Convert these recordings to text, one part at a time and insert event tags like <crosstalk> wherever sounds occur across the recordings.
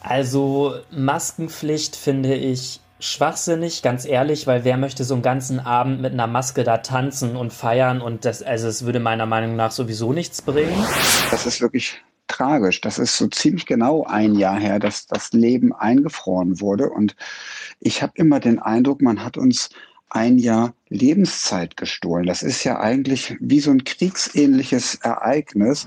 Also Maskenpflicht finde ich schwachsinnig, ganz ehrlich, weil wer möchte so einen ganzen Abend mit einer Maske da tanzen und feiern und das, also es würde meiner Meinung nach sowieso nichts bringen. Das ist wirklich tragisch. Das ist so ziemlich genau ein Jahr her, dass das Leben eingefroren wurde und ich habe immer den Eindruck, man hat uns ein Jahr Lebenszeit gestohlen. Das ist ja eigentlich wie so ein kriegsähnliches Ereignis.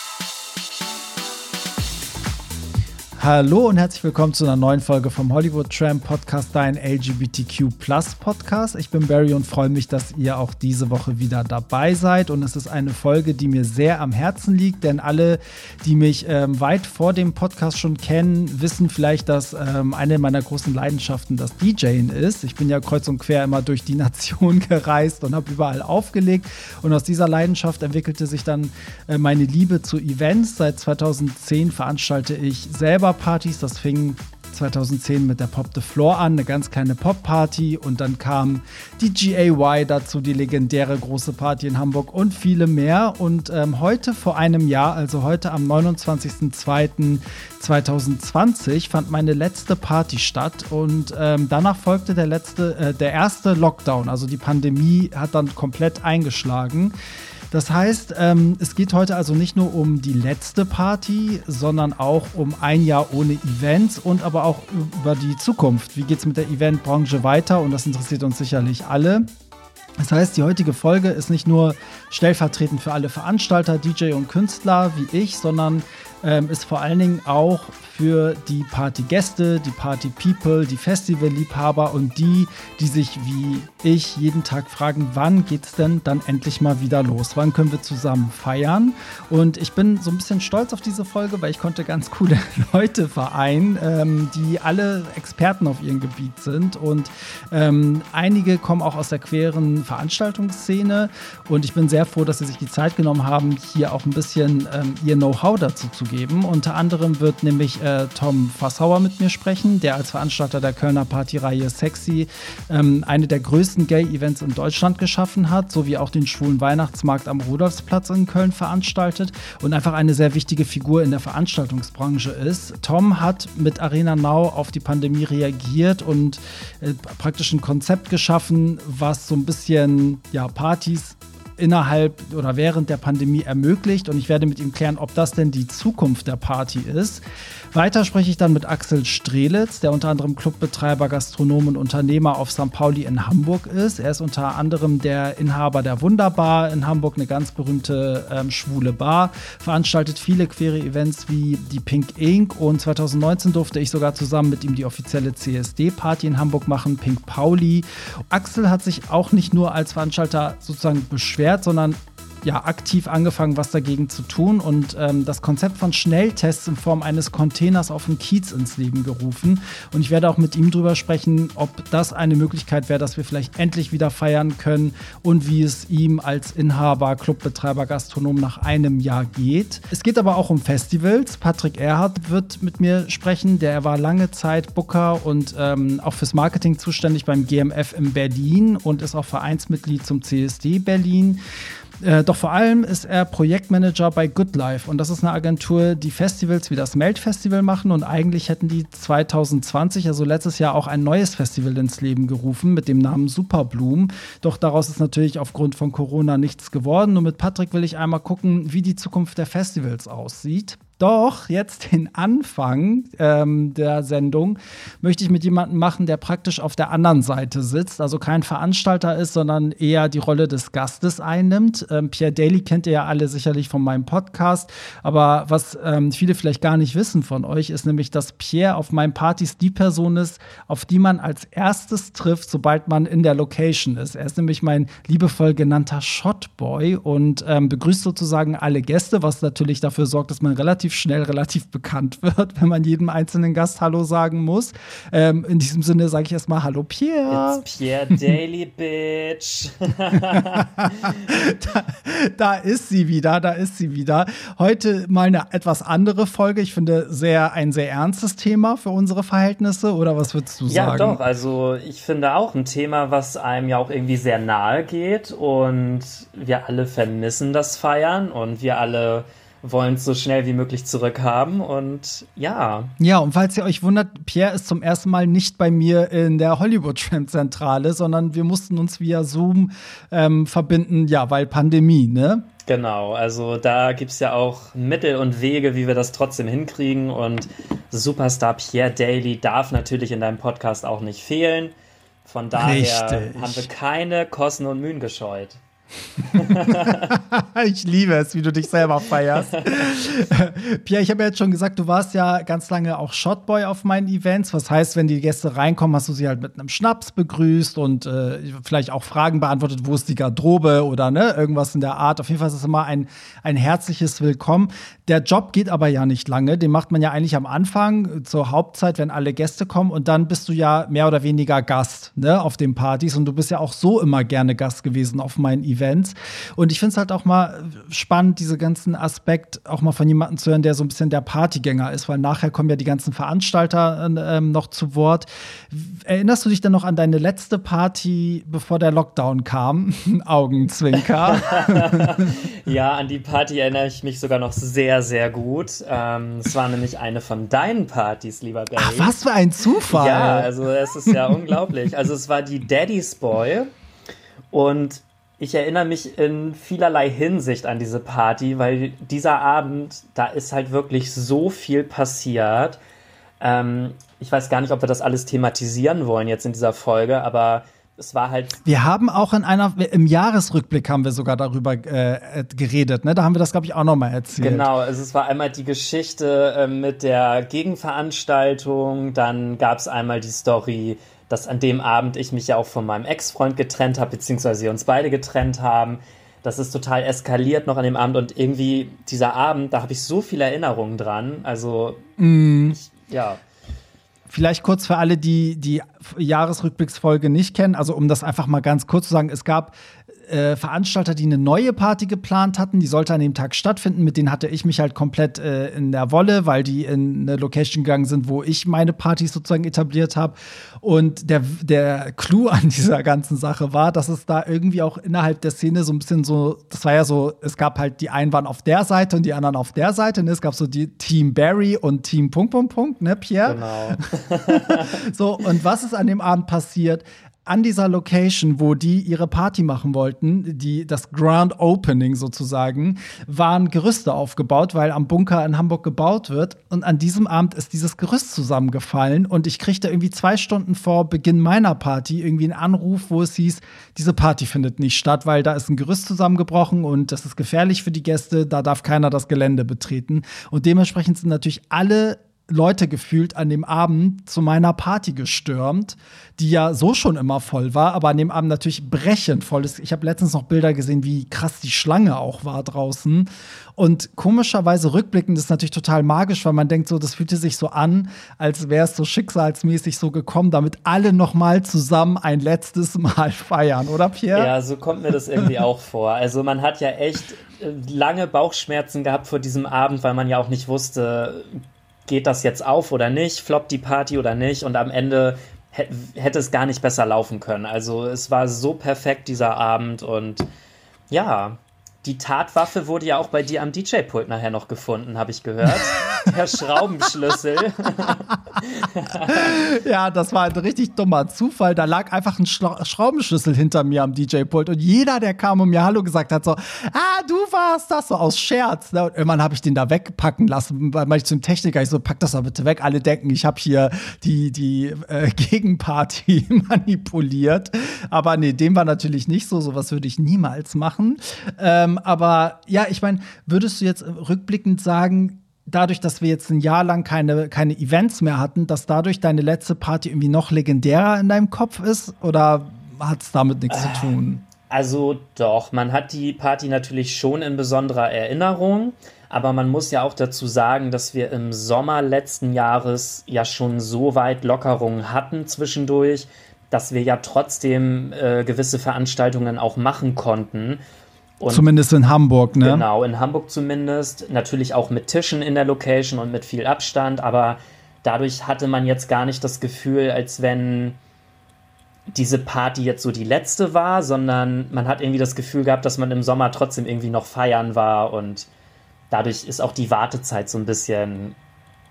Hallo und herzlich willkommen zu einer neuen Folge vom Hollywood Tram Podcast, dein LGBTQ Podcast. Ich bin Barry und freue mich, dass ihr auch diese Woche wieder dabei seid. Und es ist eine Folge, die mir sehr am Herzen liegt, denn alle, die mich ähm, weit vor dem Podcast schon kennen, wissen vielleicht, dass ähm, eine meiner großen Leidenschaften das DJing ist. Ich bin ja kreuz und quer immer durch die <laughs> Nation gereist und habe überall aufgelegt. Und aus dieser Leidenschaft entwickelte sich dann äh, meine Liebe zu Events. Seit 2010 veranstalte ich selber Partys. Das fing 2010 mit der Pop the Floor an, eine ganz kleine Pop-Party und dann kam die GAY dazu, die legendäre große Party in Hamburg und viele mehr. Und ähm, heute vor einem Jahr, also heute am 29.02.2020, fand meine letzte Party statt und ähm, danach folgte der letzte, äh, der erste Lockdown. Also die Pandemie hat dann komplett eingeschlagen. Das heißt, ähm, es geht heute also nicht nur um die letzte Party, sondern auch um ein Jahr ohne Events und aber auch über die Zukunft. Wie geht es mit der Eventbranche weiter? Und das interessiert uns sicherlich alle. Das heißt, die heutige Folge ist nicht nur stellvertretend für alle Veranstalter, DJ und Künstler wie ich, sondern ähm, ist vor allen Dingen auch für die Partygäste, die Party-People, die Festivalliebhaber und die, die sich wie ich jeden Tag fragen, wann geht es denn dann endlich mal wieder los? Wann können wir zusammen feiern? Und ich bin so ein bisschen stolz auf diese Folge, weil ich konnte ganz coole <laughs> Leute vereinen, ähm, die alle Experten auf ihrem Gebiet sind. Und ähm, einige kommen auch aus der queeren Veranstaltungsszene. Und ich bin sehr froh, dass sie sich die Zeit genommen haben, hier auch ein bisschen ähm, ihr Know-how dazu zu geben. Unter anderem wird nämlich äh, Tom Fassauer mit mir sprechen, der als Veranstalter der Kölner Partyreihe Sexy ähm, eine der größten Gay-Events in Deutschland geschaffen hat, sowie auch den schwulen Weihnachtsmarkt am Rudolfsplatz in Köln veranstaltet und einfach eine sehr wichtige Figur in der Veranstaltungsbranche ist. Tom hat mit Arena Now auf die Pandemie reagiert und äh, praktisch ein Konzept geschaffen, was so ein bisschen ja, Partys innerhalb oder während der Pandemie ermöglicht. Und ich werde mit ihm klären, ob das denn die Zukunft der Party ist. Weiter spreche ich dann mit Axel Strelitz, der unter anderem Clubbetreiber, Gastronom und Unternehmer auf St. Pauli in Hamburg ist. Er ist unter anderem der Inhaber der Wunderbar in Hamburg, eine ganz berühmte ähm, schwule Bar, veranstaltet viele queere Events wie die Pink Ink und 2019 durfte ich sogar zusammen mit ihm die offizielle CSD-Party in Hamburg machen, Pink Pauli. Axel hat sich auch nicht nur als Veranstalter sozusagen beschwert, sondern ja, aktiv angefangen, was dagegen zu tun und ähm, das Konzept von Schnelltests in Form eines Containers auf dem Kiez ins Leben gerufen. Und ich werde auch mit ihm drüber sprechen, ob das eine Möglichkeit wäre, dass wir vielleicht endlich wieder feiern können und wie es ihm als Inhaber, Clubbetreiber, Gastronom nach einem Jahr geht. Es geht aber auch um Festivals. Patrick Erhardt wird mit mir sprechen. Der war lange Zeit Booker und ähm, auch fürs Marketing zuständig beim GMF in Berlin und ist auch Vereinsmitglied zum CSD Berlin. Äh, doch vor allem ist er Projektmanager bei Good Life und das ist eine Agentur, die Festivals wie das Melt Festival machen und eigentlich hätten die 2020, also letztes Jahr, auch ein neues Festival ins Leben gerufen mit dem Namen Superbloom. Doch daraus ist natürlich aufgrund von Corona nichts geworden und mit Patrick will ich einmal gucken, wie die Zukunft der Festivals aussieht. Doch jetzt den Anfang ähm, der Sendung möchte ich mit jemandem machen, der praktisch auf der anderen Seite sitzt, also kein Veranstalter ist, sondern eher die Rolle des Gastes einnimmt. Ähm, Pierre Daly kennt ihr ja alle sicherlich von meinem Podcast, aber was ähm, viele vielleicht gar nicht wissen von euch, ist nämlich, dass Pierre auf meinen Partys die Person ist, auf die man als erstes trifft, sobald man in der Location ist. Er ist nämlich mein liebevoll genannter Shotboy und ähm, begrüßt sozusagen alle Gäste, was natürlich dafür sorgt, dass man relativ relativ schnell relativ bekannt wird, <laughs> wenn man jedem einzelnen Gast Hallo sagen muss. Ähm, in diesem Sinne sage ich erstmal Hallo Pierre. It's Pierre Daily, <laughs> Bitch. da, da ist sie wieder, da ist sie wieder. Heute mal eine etwas andere Folge. Ich finde sehr ein sehr ernstes Thema für unsere Verhältnisse. Oder was würdest du ja, sagen? Ja, doch. Also ich finde auch ein Thema, was einem ja auch irgendwie sehr nahe geht und wir alle vermissen das Feiern und wir alle wollen es so schnell wie möglich zurückhaben und ja. Ja, und falls ihr euch wundert, Pierre ist zum ersten Mal nicht bei mir in der Hollywood Tramp Zentrale, sondern wir mussten uns via Zoom ähm, verbinden, ja, weil Pandemie, ne? Genau, also da gibt es ja auch Mittel und Wege, wie wir das trotzdem hinkriegen und Superstar Pierre Daly darf natürlich in deinem Podcast auch nicht fehlen. Von daher Richtig. haben wir keine Kosten und Mühen gescheut. <laughs> ich liebe es, wie du dich selber feierst. <laughs> Pierre, ich habe ja jetzt schon gesagt, du warst ja ganz lange auch Shotboy auf meinen Events. Was heißt, wenn die Gäste reinkommen, hast du sie halt mit einem Schnaps begrüßt und äh, vielleicht auch Fragen beantwortet, wo ist die Garderobe oder ne, irgendwas in der Art. Auf jeden Fall ist es immer ein, ein herzliches Willkommen. Der Job geht aber ja nicht lange. Den macht man ja eigentlich am Anfang zur Hauptzeit, wenn alle Gäste kommen. Und dann bist du ja mehr oder weniger Gast ne, auf den Partys. Und du bist ja auch so immer gerne Gast gewesen auf meinen Events. Events. Und ich finde es halt auch mal spannend, diese ganzen Aspekt auch mal von jemandem zu hören, der so ein bisschen der Partygänger ist, weil nachher kommen ja die ganzen Veranstalter ähm, noch zu Wort. Erinnerst du dich denn noch an deine letzte Party, bevor der Lockdown kam? <laughs> Augenzwinker. <laughs> ja, an die Party erinnere ich mich sogar noch sehr, sehr gut. Ähm, es war nämlich eine von deinen Partys, lieber Barry. Ach, was für ein Zufall. Ja, also es ist ja unglaublich. Also es war die Daddy's Boy. Und ich erinnere mich in vielerlei Hinsicht an diese Party, weil dieser Abend, da ist halt wirklich so viel passiert. Ähm, ich weiß gar nicht, ob wir das alles thematisieren wollen jetzt in dieser Folge, aber es war halt. Wir haben auch in einer, im Jahresrückblick haben wir sogar darüber äh, geredet, ne? Da haben wir das, glaube ich, auch nochmal erzählt. Genau, also es war einmal die Geschichte äh, mit der Gegenveranstaltung, dann gab es einmal die Story dass an dem Abend ich mich ja auch von meinem Ex-Freund getrennt habe, beziehungsweise wir uns beide getrennt haben. Das ist total eskaliert noch an dem Abend und irgendwie dieser Abend, da habe ich so viele Erinnerungen dran. Also, mm. ich, ja. Vielleicht kurz für alle, die die Jahresrückblicksfolge nicht kennen, also um das einfach mal ganz kurz zu sagen, es gab äh, Veranstalter, die eine neue Party geplant hatten. Die sollte an dem Tag stattfinden. Mit denen hatte ich mich halt komplett äh, in der Wolle, weil die in eine Location gegangen sind, wo ich meine Partys sozusagen etabliert habe. Und der, der Clou an <laughs> dieser ganzen Sache war, dass es da irgendwie auch innerhalb der Szene so ein bisschen so, das war ja so, es gab halt die einen waren auf der Seite und die anderen auf der Seite. Ne? Es gab so die Team Barry und Team Punkt, Punkt, Punkt, ne, Pierre? Genau. <laughs> so, und was ist an dem Abend passiert? An dieser Location, wo die ihre Party machen wollten, die, das Grand Opening sozusagen, waren Gerüste aufgebaut, weil am Bunker in Hamburg gebaut wird. Und an diesem Abend ist dieses Gerüst zusammengefallen und ich kriegte irgendwie zwei Stunden vor Beginn meiner Party irgendwie einen Anruf, wo es hieß, diese Party findet nicht statt, weil da ist ein Gerüst zusammengebrochen und das ist gefährlich für die Gäste, da darf keiner das Gelände betreten. Und dementsprechend sind natürlich alle Leute gefühlt an dem Abend zu meiner Party gestürmt, die ja so schon immer voll war, aber an dem Abend natürlich brechend voll ist. Ich habe letztens noch Bilder gesehen, wie krass die Schlange auch war draußen. Und komischerweise rückblickend ist natürlich total magisch, weil man denkt so, das fühlte sich so an, als wäre es so schicksalsmäßig so gekommen, damit alle noch mal zusammen ein letztes Mal <laughs> feiern, oder Pierre? Ja, so kommt mir das irgendwie auch vor. Also man hat ja echt äh, lange Bauchschmerzen gehabt vor diesem Abend, weil man ja auch nicht wusste, geht das jetzt auf oder nicht, floppt die Party oder nicht und am Ende hätte es gar nicht besser laufen können. Also es war so perfekt dieser Abend und ja, die Tatwaffe wurde ja auch bei dir am DJ-Pult nachher noch gefunden, habe ich gehört. <laughs> Der Schraubenschlüssel. <laughs> ja, das war ein richtig dummer Zufall. Da lag einfach ein Schla Schraubenschlüssel hinter mir am DJ-Pult und jeder, der kam und mir Hallo gesagt hat, so, ah, du warst das so aus Scherz. Und irgendwann habe ich den da wegpacken lassen, weil ich zum Techniker, ich so, pack das doch bitte weg. Alle denken, ich habe hier die, die äh, <laughs> Gegenparty <laughs> manipuliert. Aber nee, dem war natürlich nicht so. Sowas würde ich niemals machen. Ähm, aber ja, ich meine, würdest du jetzt rückblickend sagen, dadurch, dass wir jetzt ein Jahr lang keine, keine Events mehr hatten, dass dadurch deine letzte Party irgendwie noch legendärer in deinem Kopf ist? Oder hat es damit nichts äh, zu tun? Also doch, man hat die Party natürlich schon in besonderer Erinnerung. Aber man muss ja auch dazu sagen, dass wir im Sommer letzten Jahres ja schon so weit Lockerungen hatten zwischendurch, dass wir ja trotzdem äh, gewisse Veranstaltungen auch machen konnten. Und zumindest in Hamburg, ne? Genau, in Hamburg zumindest. Natürlich auch mit Tischen in der Location und mit viel Abstand, aber dadurch hatte man jetzt gar nicht das Gefühl, als wenn diese Party jetzt so die letzte war, sondern man hat irgendwie das Gefühl gehabt, dass man im Sommer trotzdem irgendwie noch feiern war und dadurch ist auch die Wartezeit so ein bisschen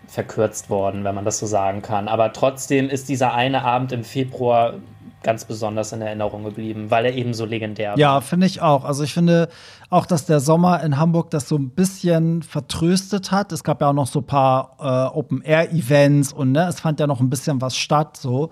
verkürzt worden, wenn man das so sagen kann. Aber trotzdem ist dieser eine Abend im Februar ganz besonders in Erinnerung geblieben, weil er eben so legendär war. Ja, finde ich auch. Also ich finde auch, dass der Sommer in Hamburg das so ein bisschen vertröstet hat. Es gab ja auch noch so ein paar äh, Open-Air-Events und ne, es fand ja noch ein bisschen was statt so.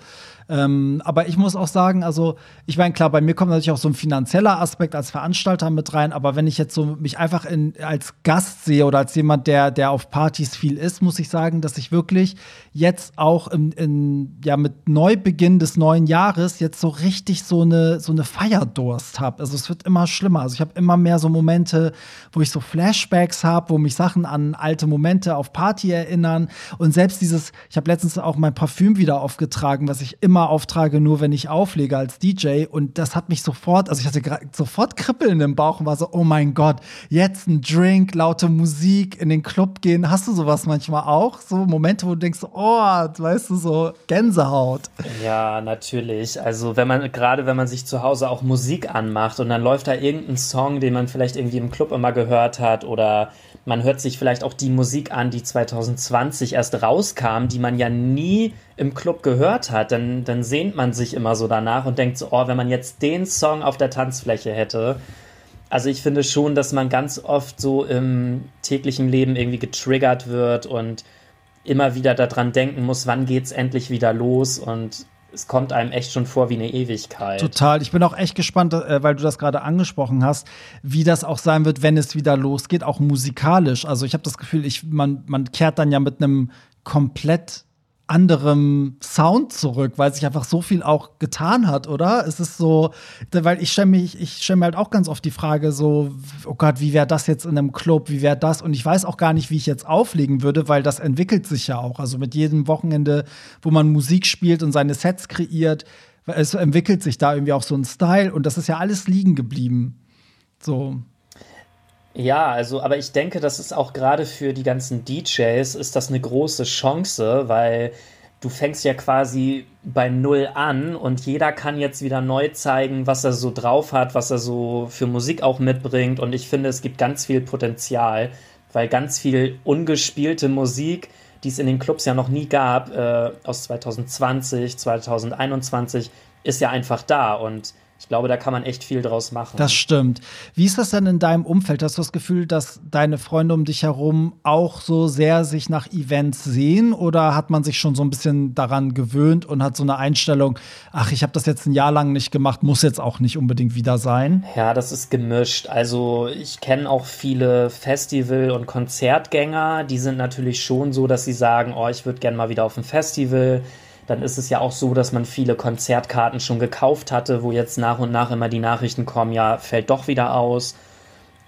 Ähm, aber ich muss auch sagen, also ich meine, klar, bei mir kommt natürlich auch so ein finanzieller Aspekt als Veranstalter mit rein, aber wenn ich jetzt so mich einfach in, als Gast sehe oder als jemand, der, der auf Partys viel ist, muss ich sagen, dass ich wirklich jetzt auch in, in, ja, mit Neubeginn des neuen Jahres jetzt so richtig so eine, so eine Feierdurst habe. Also es wird immer schlimmer. Also ich habe immer mehr so Momente, wo ich so Flashbacks habe, wo mich Sachen an alte Momente auf Party erinnern. Und selbst dieses, ich habe letztens auch mein Parfüm wieder aufgetragen, was ich immer auftrage, nur wenn ich auflege als DJ. Und das hat mich sofort, also ich hatte sofort Kribbeln im Bauch und war so, oh mein Gott, jetzt ein Drink, laute Musik, in den Club gehen. Hast du sowas manchmal auch? So Momente, wo du denkst, oh, weißt du, so Gänsehaut. Ja, natürlich. Also wenn man, gerade wenn man sich zu Hause auch Musik anmacht und dann läuft da irgendein Song, den man vielleicht irgendwie im Club immer gehört hat oder man hört sich vielleicht auch die Musik an, die 2020 erst rauskam, die man ja nie im Club gehört hat, dann, dann sehnt man sich immer so danach und denkt so, oh, wenn man jetzt den Song auf der Tanzfläche hätte. Also ich finde schon, dass man ganz oft so im täglichen Leben irgendwie getriggert wird und immer wieder daran denken muss, wann geht's endlich wieder los und es kommt einem echt schon vor wie eine Ewigkeit. Total. Ich bin auch echt gespannt, äh, weil du das gerade angesprochen hast, wie das auch sein wird, wenn es wieder losgeht, auch musikalisch. Also ich habe das Gefühl, ich, man, man kehrt dann ja mit einem komplett anderem Sound zurück, weil sich einfach so viel auch getan hat, oder? Es ist so, weil ich stelle mich, ich stelle mir halt auch ganz oft die Frage so, oh Gott, wie wäre das jetzt in einem Club, wie wäre das? Und ich weiß auch gar nicht, wie ich jetzt auflegen würde, weil das entwickelt sich ja auch. Also mit jedem Wochenende, wo man Musik spielt und seine Sets kreiert, es entwickelt sich da irgendwie auch so ein Style und das ist ja alles liegen geblieben. So. Ja, also, aber ich denke, das ist auch gerade für die ganzen DJs ist das eine große Chance, weil du fängst ja quasi bei Null an und jeder kann jetzt wieder neu zeigen, was er so drauf hat, was er so für Musik auch mitbringt. Und ich finde, es gibt ganz viel Potenzial, weil ganz viel ungespielte Musik, die es in den Clubs ja noch nie gab, äh, aus 2020, 2021, ist ja einfach da. Und ich glaube, da kann man echt viel draus machen. Das stimmt. Wie ist das denn in deinem Umfeld? Hast du das Gefühl, dass deine Freunde um dich herum auch so sehr sich nach Events sehen oder hat man sich schon so ein bisschen daran gewöhnt und hat so eine Einstellung, ach, ich habe das jetzt ein Jahr lang nicht gemacht, muss jetzt auch nicht unbedingt wieder sein? Ja, das ist gemischt. Also ich kenne auch viele Festival- und Konzertgänger, die sind natürlich schon so, dass sie sagen, oh, ich würde gerne mal wieder auf ein Festival dann ist es ja auch so, dass man viele Konzertkarten schon gekauft hatte, wo jetzt nach und nach immer die Nachrichten kommen, ja, fällt doch wieder aus.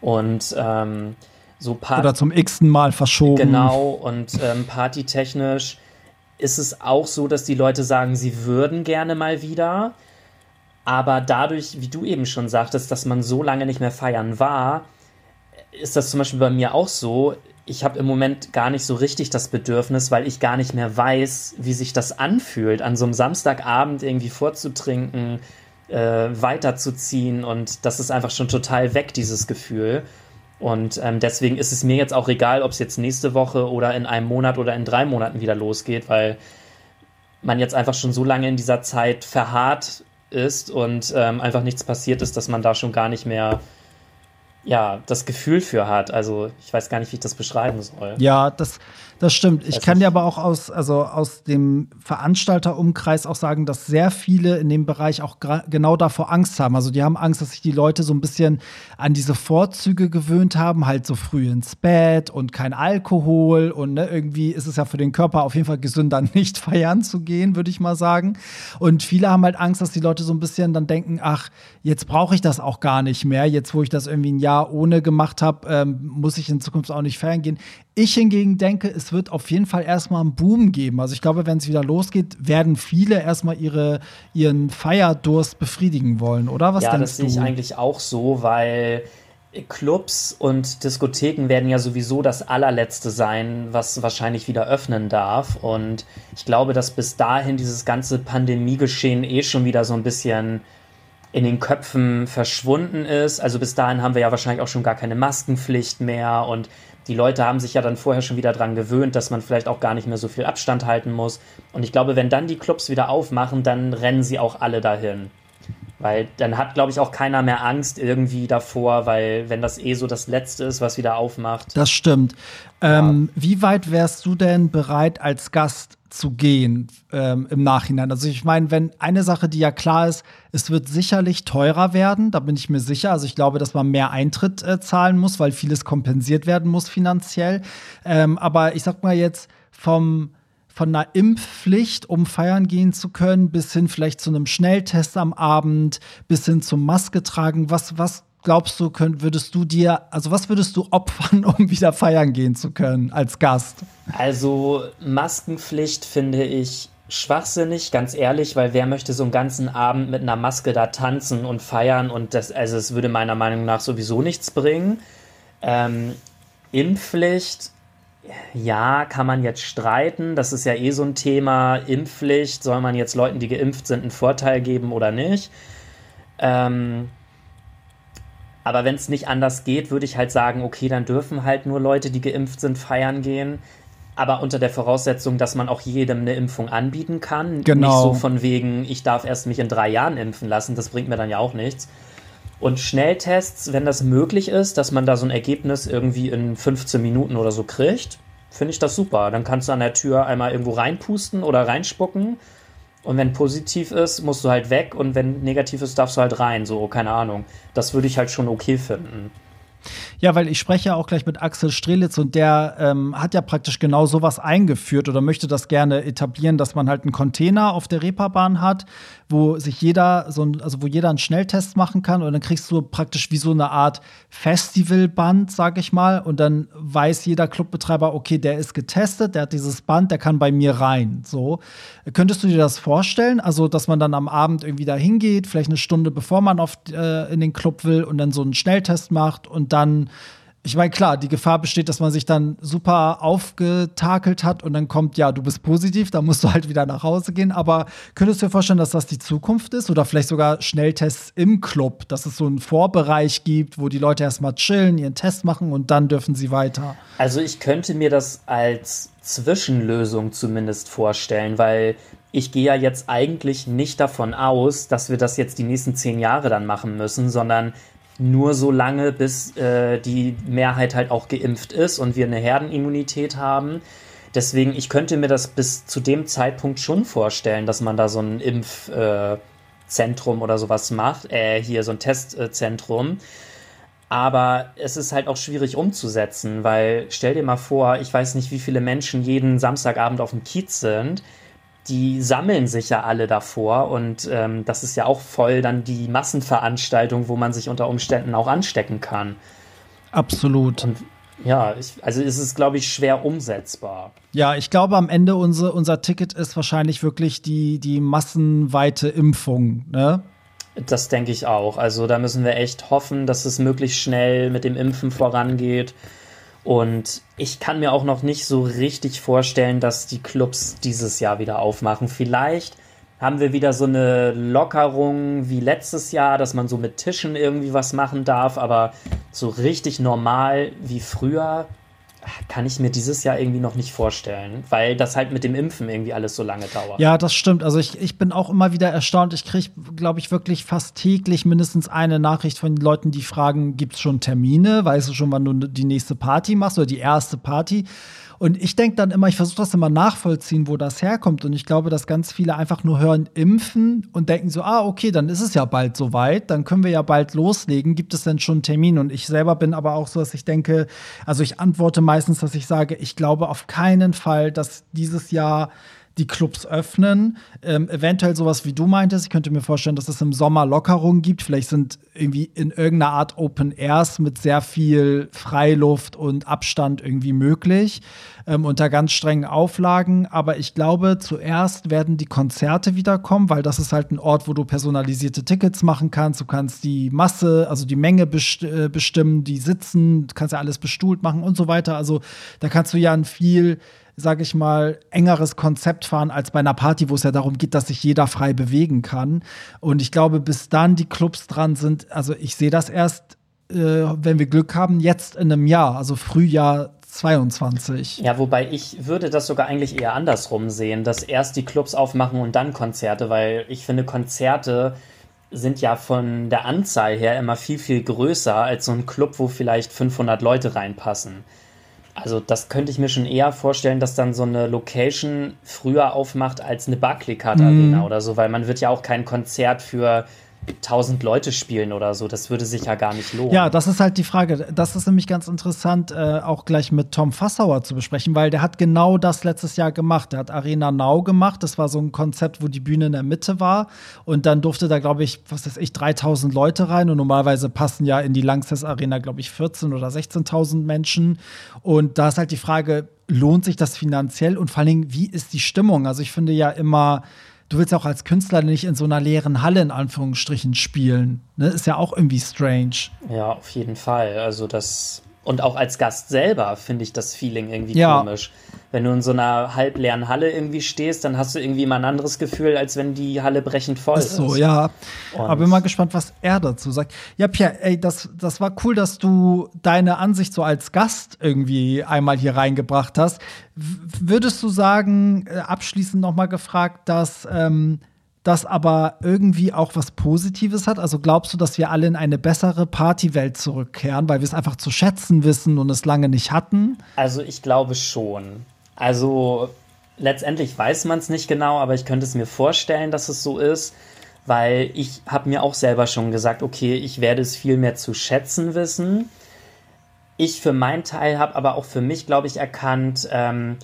Und ähm, so Part Oder zum x-ten Mal verschoben. Genau, und ähm, partytechnisch ist es auch so, dass die Leute sagen, sie würden gerne mal wieder. Aber dadurch, wie du eben schon sagtest, dass man so lange nicht mehr feiern war, ist das zum Beispiel bei mir auch so ich habe im Moment gar nicht so richtig das Bedürfnis, weil ich gar nicht mehr weiß, wie sich das anfühlt, an so einem Samstagabend irgendwie vorzutrinken, äh, weiterzuziehen und das ist einfach schon total weg, dieses Gefühl. Und ähm, deswegen ist es mir jetzt auch egal, ob es jetzt nächste Woche oder in einem Monat oder in drei Monaten wieder losgeht, weil man jetzt einfach schon so lange in dieser Zeit verharrt ist und ähm, einfach nichts passiert ist, dass man da schon gar nicht mehr ja, das Gefühl für hat. Also ich weiß gar nicht, wie ich das beschreiben soll. Ja, das, das stimmt. Ich kann dir aber auch aus, also aus dem Veranstalterumkreis auch sagen, dass sehr viele in dem Bereich auch genau davor Angst haben. Also die haben Angst, dass sich die Leute so ein bisschen an diese Vorzüge gewöhnt haben, halt so früh ins Bett und kein Alkohol und ne, irgendwie ist es ja für den Körper auf jeden Fall gesünder, <laughs> nicht feiern zu gehen, würde ich mal sagen. Und viele haben halt Angst, dass die Leute so ein bisschen dann denken, ach, jetzt brauche ich das auch gar nicht mehr, jetzt wo ich das irgendwie ein Jahr Jahr ohne gemacht habe, ähm, muss ich in Zukunft auch nicht feiern gehen. Ich hingegen denke, es wird auf jeden Fall erstmal einen Boom geben. Also ich glaube, wenn es wieder losgeht, werden viele erstmal ihre, ihren Feierdurst befriedigen wollen, oder? Was ja, denkst das sehe ich eigentlich auch so, weil Clubs und Diskotheken werden ja sowieso das allerletzte sein, was wahrscheinlich wieder öffnen darf. Und ich glaube, dass bis dahin dieses ganze Pandemiegeschehen eh schon wieder so ein bisschen in den Köpfen verschwunden ist. Also bis dahin haben wir ja wahrscheinlich auch schon gar keine Maskenpflicht mehr und die Leute haben sich ja dann vorher schon wieder daran gewöhnt, dass man vielleicht auch gar nicht mehr so viel Abstand halten muss. Und ich glaube, wenn dann die Clubs wieder aufmachen, dann rennen sie auch alle dahin. Weil dann hat, glaube ich, auch keiner mehr Angst irgendwie davor, weil wenn das eh so das Letzte ist, was wieder aufmacht. Das stimmt. Ja. Ähm, wie weit wärst du denn bereit, als Gast zu gehen ähm, im Nachhinein? Also ich meine, wenn eine Sache, die ja klar ist, es wird sicherlich teurer werden, da bin ich mir sicher. Also ich glaube, dass man mehr Eintritt äh, zahlen muss, weil vieles kompensiert werden muss finanziell. Ähm, aber ich sag mal jetzt vom von einer Impfpflicht, um feiern gehen zu können, bis hin vielleicht zu einem Schnelltest am Abend, bis hin zum Maske tragen. Was, was glaubst du, könnt, würdest du dir, also was würdest du opfern, <laughs> um wieder feiern gehen zu können als Gast? Also Maskenpflicht finde ich schwachsinnig, ganz ehrlich, weil wer möchte so einen ganzen Abend mit einer Maske da tanzen und feiern und das, also es würde meiner Meinung nach sowieso nichts bringen. Ähm, Impfpflicht ja, kann man jetzt streiten. Das ist ja eh so ein Thema. Impfpflicht. Soll man jetzt Leuten, die geimpft sind, einen Vorteil geben oder nicht? Ähm, aber wenn es nicht anders geht, würde ich halt sagen, okay, dann dürfen halt nur Leute, die geimpft sind, feiern gehen. Aber unter der Voraussetzung, dass man auch jedem eine Impfung anbieten kann. Genau. Nicht so von wegen, ich darf erst mich in drei Jahren impfen lassen. Das bringt mir dann ja auch nichts. Und Schnelltests, wenn das möglich ist, dass man da so ein Ergebnis irgendwie in 15 Minuten oder so kriegt, finde ich das super. Dann kannst du an der Tür einmal irgendwo reinpusten oder reinspucken. Und wenn positiv ist, musst du halt weg. Und wenn negativ ist, darfst du halt rein. So, keine Ahnung. Das würde ich halt schon okay finden. Ja, weil ich spreche ja auch gleich mit Axel Strelitz und der ähm, hat ja praktisch genau sowas eingeführt oder möchte das gerne etablieren, dass man halt einen Container auf der Reeperbahn hat, wo sich jeder so ein, also wo jeder einen Schnelltest machen kann und dann kriegst du praktisch wie so eine Art Festivalband, sag ich mal, und dann weiß jeder Clubbetreiber, okay, der ist getestet, der hat dieses Band, der kann bei mir rein. So könntest du dir das vorstellen, also dass man dann am Abend irgendwie da hingeht, vielleicht eine Stunde bevor man auf äh, in den Club will und dann so einen Schnelltest macht und dann ich meine, klar, die Gefahr besteht, dass man sich dann super aufgetakelt hat und dann kommt, ja, du bist positiv, dann musst du halt wieder nach Hause gehen. Aber könntest du dir vorstellen, dass das die Zukunft ist oder vielleicht sogar Schnelltests im Club, dass es so einen Vorbereich gibt, wo die Leute erstmal chillen, ihren Test machen und dann dürfen sie weiter? Also, ich könnte mir das als Zwischenlösung zumindest vorstellen, weil ich gehe ja jetzt eigentlich nicht davon aus, dass wir das jetzt die nächsten zehn Jahre dann machen müssen, sondern nur so lange, bis äh, die Mehrheit halt auch geimpft ist und wir eine Herdenimmunität haben. Deswegen, ich könnte mir das bis zu dem Zeitpunkt schon vorstellen, dass man da so ein Impfzentrum äh, oder sowas macht, äh, hier so ein Testzentrum. Aber es ist halt auch schwierig umzusetzen, weil stell dir mal vor, ich weiß nicht, wie viele Menschen jeden Samstagabend auf dem Kiez sind die sammeln sich ja alle davor und ähm, das ist ja auch voll dann die Massenveranstaltung, wo man sich unter Umständen auch anstecken kann. Absolut. Und ja, ich, also ist es, glaube ich, schwer umsetzbar. Ja, ich glaube, am Ende unser, unser Ticket ist wahrscheinlich wirklich die, die massenweite Impfung, ne? Das denke ich auch. Also da müssen wir echt hoffen, dass es möglichst schnell mit dem Impfen vorangeht und ich kann mir auch noch nicht so richtig vorstellen, dass die Clubs dieses Jahr wieder aufmachen. Vielleicht haben wir wieder so eine Lockerung wie letztes Jahr, dass man so mit Tischen irgendwie was machen darf, aber so richtig normal wie früher kann ich mir dieses Jahr irgendwie noch nicht vorstellen, weil das halt mit dem Impfen irgendwie alles so lange dauert. Ja, das stimmt. Also ich, ich bin auch immer wieder erstaunt. Ich kriege, glaube ich, wirklich fast täglich mindestens eine Nachricht von Leuten, die fragen, gibt es schon Termine? Weißt du schon, wann du die nächste Party machst oder die erste Party? Und ich denke dann immer, ich versuche das immer nachvollziehen, wo das herkommt. Und ich glaube, dass ganz viele einfach nur hören impfen und denken so, ah, okay, dann ist es ja bald soweit, dann können wir ja bald loslegen. Gibt es denn schon einen Termin? Und ich selber bin aber auch so, dass ich denke, also ich antworte meistens, dass ich sage, ich glaube auf keinen Fall, dass dieses Jahr die Clubs öffnen. Ähm, eventuell sowas wie du meintest. Ich könnte mir vorstellen, dass es im Sommer Lockerungen gibt. Vielleicht sind irgendwie in irgendeiner Art Open Airs mit sehr viel Freiluft und Abstand irgendwie möglich. Ähm, unter ganz strengen Auflagen. Aber ich glaube, zuerst werden die Konzerte wiederkommen, weil das ist halt ein Ort, wo du personalisierte Tickets machen kannst. Du kannst die Masse, also die Menge best äh, bestimmen, die sitzen, du kannst ja alles bestuhlt machen und so weiter. Also da kannst du ja ein viel sage ich mal, engeres Konzept fahren als bei einer Party, wo es ja darum geht, dass sich jeder frei bewegen kann. Und ich glaube, bis dann die Clubs dran sind, also ich sehe das erst, äh, wenn wir Glück haben, jetzt in einem Jahr, also Frühjahr 22. Ja, wobei ich würde das sogar eigentlich eher andersrum sehen, dass erst die Clubs aufmachen und dann Konzerte, weil ich finde, Konzerte sind ja von der Anzahl her immer viel, viel größer als so ein Club, wo vielleicht 500 Leute reinpassen. Also das könnte ich mir schon eher vorstellen, dass dann so eine Location früher aufmacht als eine Barclaycard Arena mm. oder so, weil man wird ja auch kein Konzert für tausend Leute spielen oder so. Das würde sich ja gar nicht lohnen. Ja, das ist halt die Frage. Das ist nämlich ganz interessant, äh, auch gleich mit Tom Fassauer zu besprechen, weil der hat genau das letztes Jahr gemacht. Der hat Arena Now gemacht. Das war so ein Konzept, wo die Bühne in der Mitte war. Und dann durfte da, glaube ich, was weiß ich, 3000 Leute rein. Und normalerweise passen ja in die Langsess Arena, glaube ich, 14.000 oder 16.000 Menschen. Und da ist halt die Frage, lohnt sich das finanziell? Und vor allen Dingen, wie ist die Stimmung? Also ich finde ja immer, du willst auch als Künstler nicht in so einer leeren Halle in Anführungsstrichen spielen. Ne? Ist ja auch irgendwie strange. Ja, auf jeden Fall. Also das und auch als Gast selber finde ich das Feeling irgendwie ja. komisch. Wenn du in so einer halbleeren Halle irgendwie stehst, dann hast du irgendwie mal ein anderes Gefühl, als wenn die Halle brechend voll ist. So, ja. Und Aber bin mal gespannt, was er dazu sagt. Ja, Pierre, ey, das, das war cool, dass du deine Ansicht so als Gast irgendwie einmal hier reingebracht hast. würdest du sagen, äh, abschließend noch mal gefragt, dass ähm, das aber irgendwie auch was Positives hat? Also glaubst du, dass wir alle in eine bessere Partywelt zurückkehren, weil wir es einfach zu schätzen wissen und es lange nicht hatten? Also ich glaube schon. Also letztendlich weiß man es nicht genau, aber ich könnte es mir vorstellen, dass es so ist, weil ich habe mir auch selber schon gesagt, okay, ich werde es viel mehr zu schätzen wissen. Ich für meinen Teil habe aber auch für mich, glaube ich, erkannt, ähm,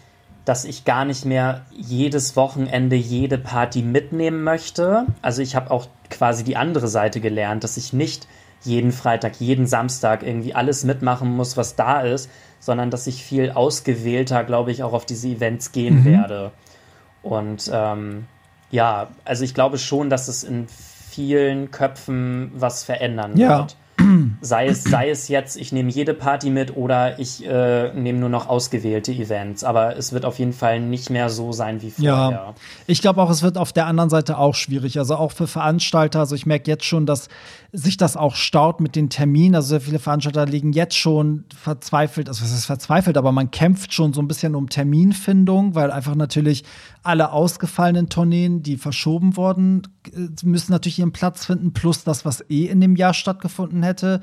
dass ich gar nicht mehr jedes Wochenende jede Party mitnehmen möchte. Also ich habe auch quasi die andere Seite gelernt, dass ich nicht jeden Freitag, jeden Samstag irgendwie alles mitmachen muss, was da ist, sondern dass ich viel ausgewählter, glaube ich, auch auf diese Events gehen mhm. werde. Und ähm, ja, also ich glaube schon, dass es in vielen Köpfen was verändern ja. wird. Sei es, sei es jetzt, ich nehme jede Party mit oder ich äh, nehme nur noch ausgewählte Events. Aber es wird auf jeden Fall nicht mehr so sein wie vorher. Ja, ich glaube auch, es wird auf der anderen Seite auch schwierig. Also auch für Veranstalter. Also ich merke jetzt schon, dass sich das auch staut mit den Terminen. Also sehr viele Veranstalter liegen jetzt schon verzweifelt, also was ist verzweifelt, aber man kämpft schon so ein bisschen um Terminfindung, weil einfach natürlich alle ausgefallenen Tourneen, die verschoben wurden, müssen natürlich ihren Platz finden, plus das, was eh in dem Jahr stattgefunden hätte.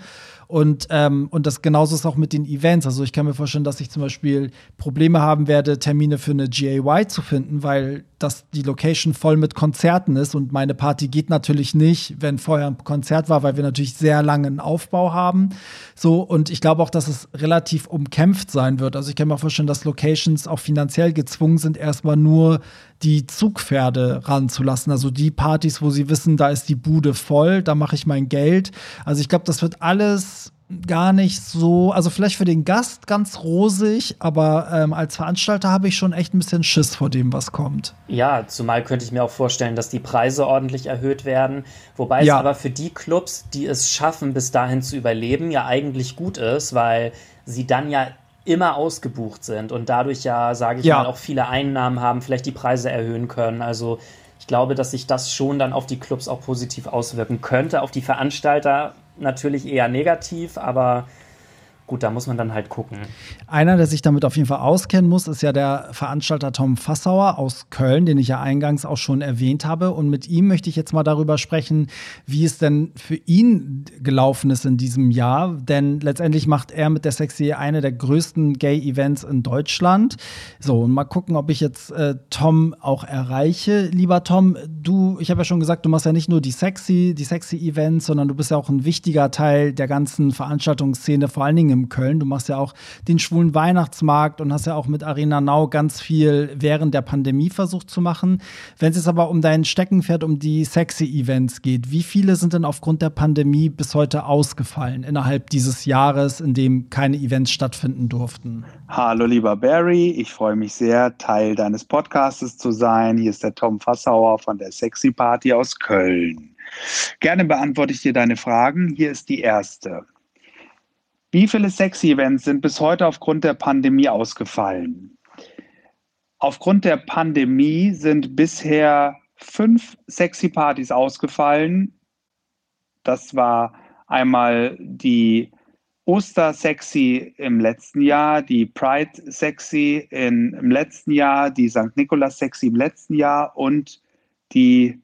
Und, ähm, und das genauso ist auch mit den Events. Also ich kann mir vorstellen, dass ich zum Beispiel Probleme haben werde, Termine für eine GAY zu finden, weil das die Location voll mit Konzerten ist und meine Party geht natürlich nicht, wenn vorher ein Konzert war, weil wir natürlich sehr lange einen Aufbau haben. So, und ich glaube auch, dass es relativ umkämpft sein wird. Also ich kann mir vorstellen, dass Locations auch finanziell gezwungen sind, erstmal nur die Zugpferde ranzulassen. Also die Partys, wo sie wissen, da ist die Bude voll, da mache ich mein Geld. Also ich glaube, das wird alles gar nicht so, also vielleicht für den Gast ganz rosig, aber ähm, als Veranstalter habe ich schon echt ein bisschen Schiss vor dem, was kommt. Ja, zumal könnte ich mir auch vorstellen, dass die Preise ordentlich erhöht werden, wobei ja. es aber für die Clubs, die es schaffen, bis dahin zu überleben, ja eigentlich gut ist, weil sie dann ja immer ausgebucht sind und dadurch ja, sage ich ja. mal, auch viele Einnahmen haben, vielleicht die Preise erhöhen können. Also ich glaube, dass sich das schon dann auf die Clubs auch positiv auswirken könnte. Auf die Veranstalter natürlich eher negativ, aber Gut, da muss man dann halt gucken. Einer, der sich damit auf jeden Fall auskennen muss, ist ja der Veranstalter Tom Fassauer aus Köln, den ich ja eingangs auch schon erwähnt habe. Und mit ihm möchte ich jetzt mal darüber sprechen, wie es denn für ihn gelaufen ist in diesem Jahr. Denn letztendlich macht er mit der Sexy eine der größten Gay-Events in Deutschland. So, und mal gucken, ob ich jetzt äh, Tom auch erreiche. Lieber Tom, du, ich habe ja schon gesagt, du machst ja nicht nur die Sexy, die Sexy-Events, sondern du bist ja auch ein wichtiger Teil der ganzen Veranstaltungsszene, vor allen Dingen im Köln. Du machst ja auch den schwulen Weihnachtsmarkt und hast ja auch mit Arena Now ganz viel während der Pandemie versucht zu machen. Wenn es jetzt aber um dein Steckenpferd, um die sexy Events geht, wie viele sind denn aufgrund der Pandemie bis heute ausgefallen innerhalb dieses Jahres, in dem keine Events stattfinden durften? Hallo lieber Barry, ich freue mich sehr, Teil deines Podcastes zu sein. Hier ist der Tom Fassauer von der Sexy Party aus Köln. Gerne beantworte ich dir deine Fragen. Hier ist die erste. Wie viele Sexy-Events sind bis heute aufgrund der Pandemie ausgefallen? Aufgrund der Pandemie sind bisher fünf Sexy-Partys ausgefallen. Das war einmal die Oster-Sexy im letzten Jahr, die Pride-Sexy im letzten Jahr, die St. Nikolaus-Sexy im letzten Jahr und die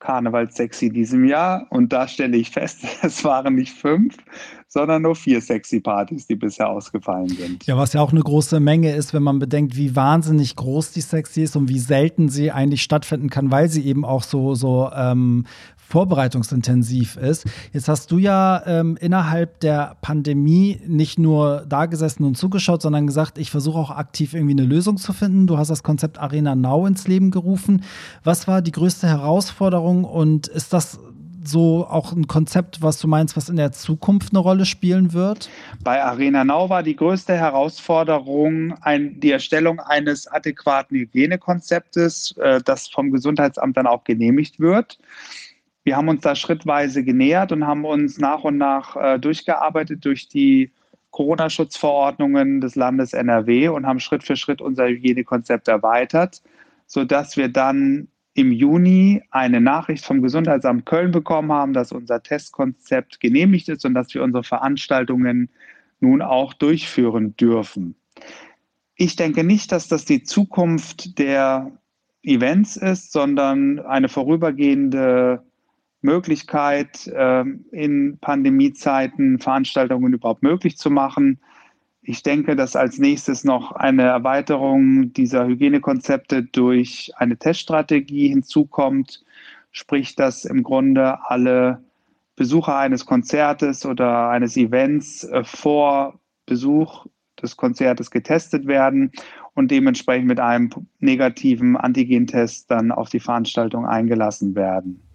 Karnevalssexy diesem Jahr. Und da stelle ich fest, <laughs> es waren nicht fünf, sondern nur vier Sexy-Partys, die bisher ausgefallen sind. Ja, was ja auch eine große Menge ist, wenn man bedenkt, wie wahnsinnig groß die Sexy ist und wie selten sie eigentlich stattfinden kann, weil sie eben auch so, so ähm, vorbereitungsintensiv ist. Jetzt hast du ja ähm, innerhalb der Pandemie nicht nur da gesessen und zugeschaut, sondern gesagt, ich versuche auch aktiv irgendwie eine Lösung zu finden. Du hast das Konzept Arena Now ins Leben gerufen. Was war die größte Herausforderung und ist das so auch ein Konzept, was du meinst, was in der Zukunft eine Rolle spielen wird? Bei Arena Now war die größte Herausforderung ein, die Erstellung eines adäquaten Hygienekonzeptes, äh, das vom Gesundheitsamt dann auch genehmigt wird. Wir haben uns da schrittweise genähert und haben uns nach und nach äh, durchgearbeitet durch die Corona-Schutzverordnungen des Landes NRW und haben Schritt für Schritt unser Hygienekonzept erweitert, sodass wir dann im Juni eine Nachricht vom Gesundheitsamt Köln bekommen haben, dass unser Testkonzept genehmigt ist und dass wir unsere Veranstaltungen nun auch durchführen dürfen. Ich denke nicht, dass das die Zukunft der Events ist, sondern eine vorübergehende Möglichkeit, ähm, in Pandemiezeiten Veranstaltungen überhaupt möglich zu machen. Ich denke, dass als nächstes noch eine Erweiterung dieser Hygienekonzepte durch eine Teststrategie hinzukommt, sprich, dass im Grunde alle Besucher eines Konzertes oder eines Events äh, vor Besuch des Konzertes getestet werden und dementsprechend mit einem negativen Antigentest dann auf die Veranstaltung eingelassen werden.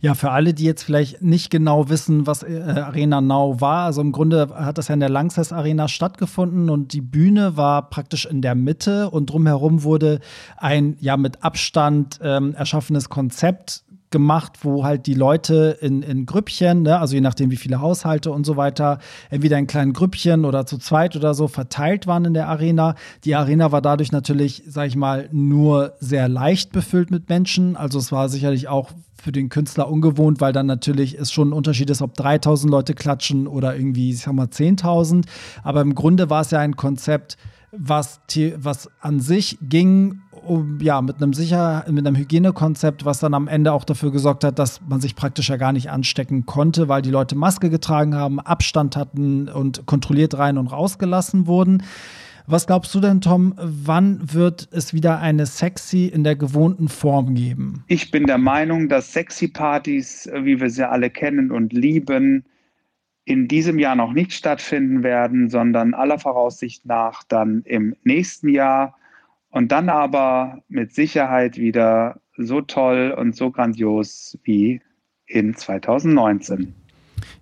Ja, für alle, die jetzt vielleicht nicht genau wissen, was äh, Arena Now war, also im Grunde hat das ja in der Langsess Arena stattgefunden und die Bühne war praktisch in der Mitte und drumherum wurde ein ja mit Abstand ähm, erschaffenes Konzept gemacht, wo halt die Leute in, in Grüppchen, ne, also je nachdem wie viele Haushalte und so weiter, entweder in kleinen Grüppchen oder zu zweit oder so verteilt waren in der Arena. Die Arena war dadurch natürlich, sag ich mal, nur sehr leicht befüllt mit Menschen. Also es war sicherlich auch für den Künstler ungewohnt, weil dann natürlich es schon ein Unterschied ist, ob 3000 Leute klatschen oder irgendwie, ich sag mal, 10.000. Aber im Grunde war es ja ein Konzept, was, was an sich ging, um, ja, mit einem sicher, mit einem Hygienekonzept, was dann am Ende auch dafür gesorgt hat, dass man sich praktisch ja gar nicht anstecken konnte, weil die Leute Maske getragen haben, Abstand hatten und kontrolliert rein und rausgelassen wurden. Was glaubst du denn, Tom, wann wird es wieder eine Sexy in der gewohnten Form geben? Ich bin der Meinung, dass Sexy-Partys, wie wir sie alle kennen und lieben, in diesem Jahr noch nicht stattfinden werden, sondern aller Voraussicht nach dann im nächsten Jahr und dann aber mit Sicherheit wieder so toll und so grandios wie in 2019.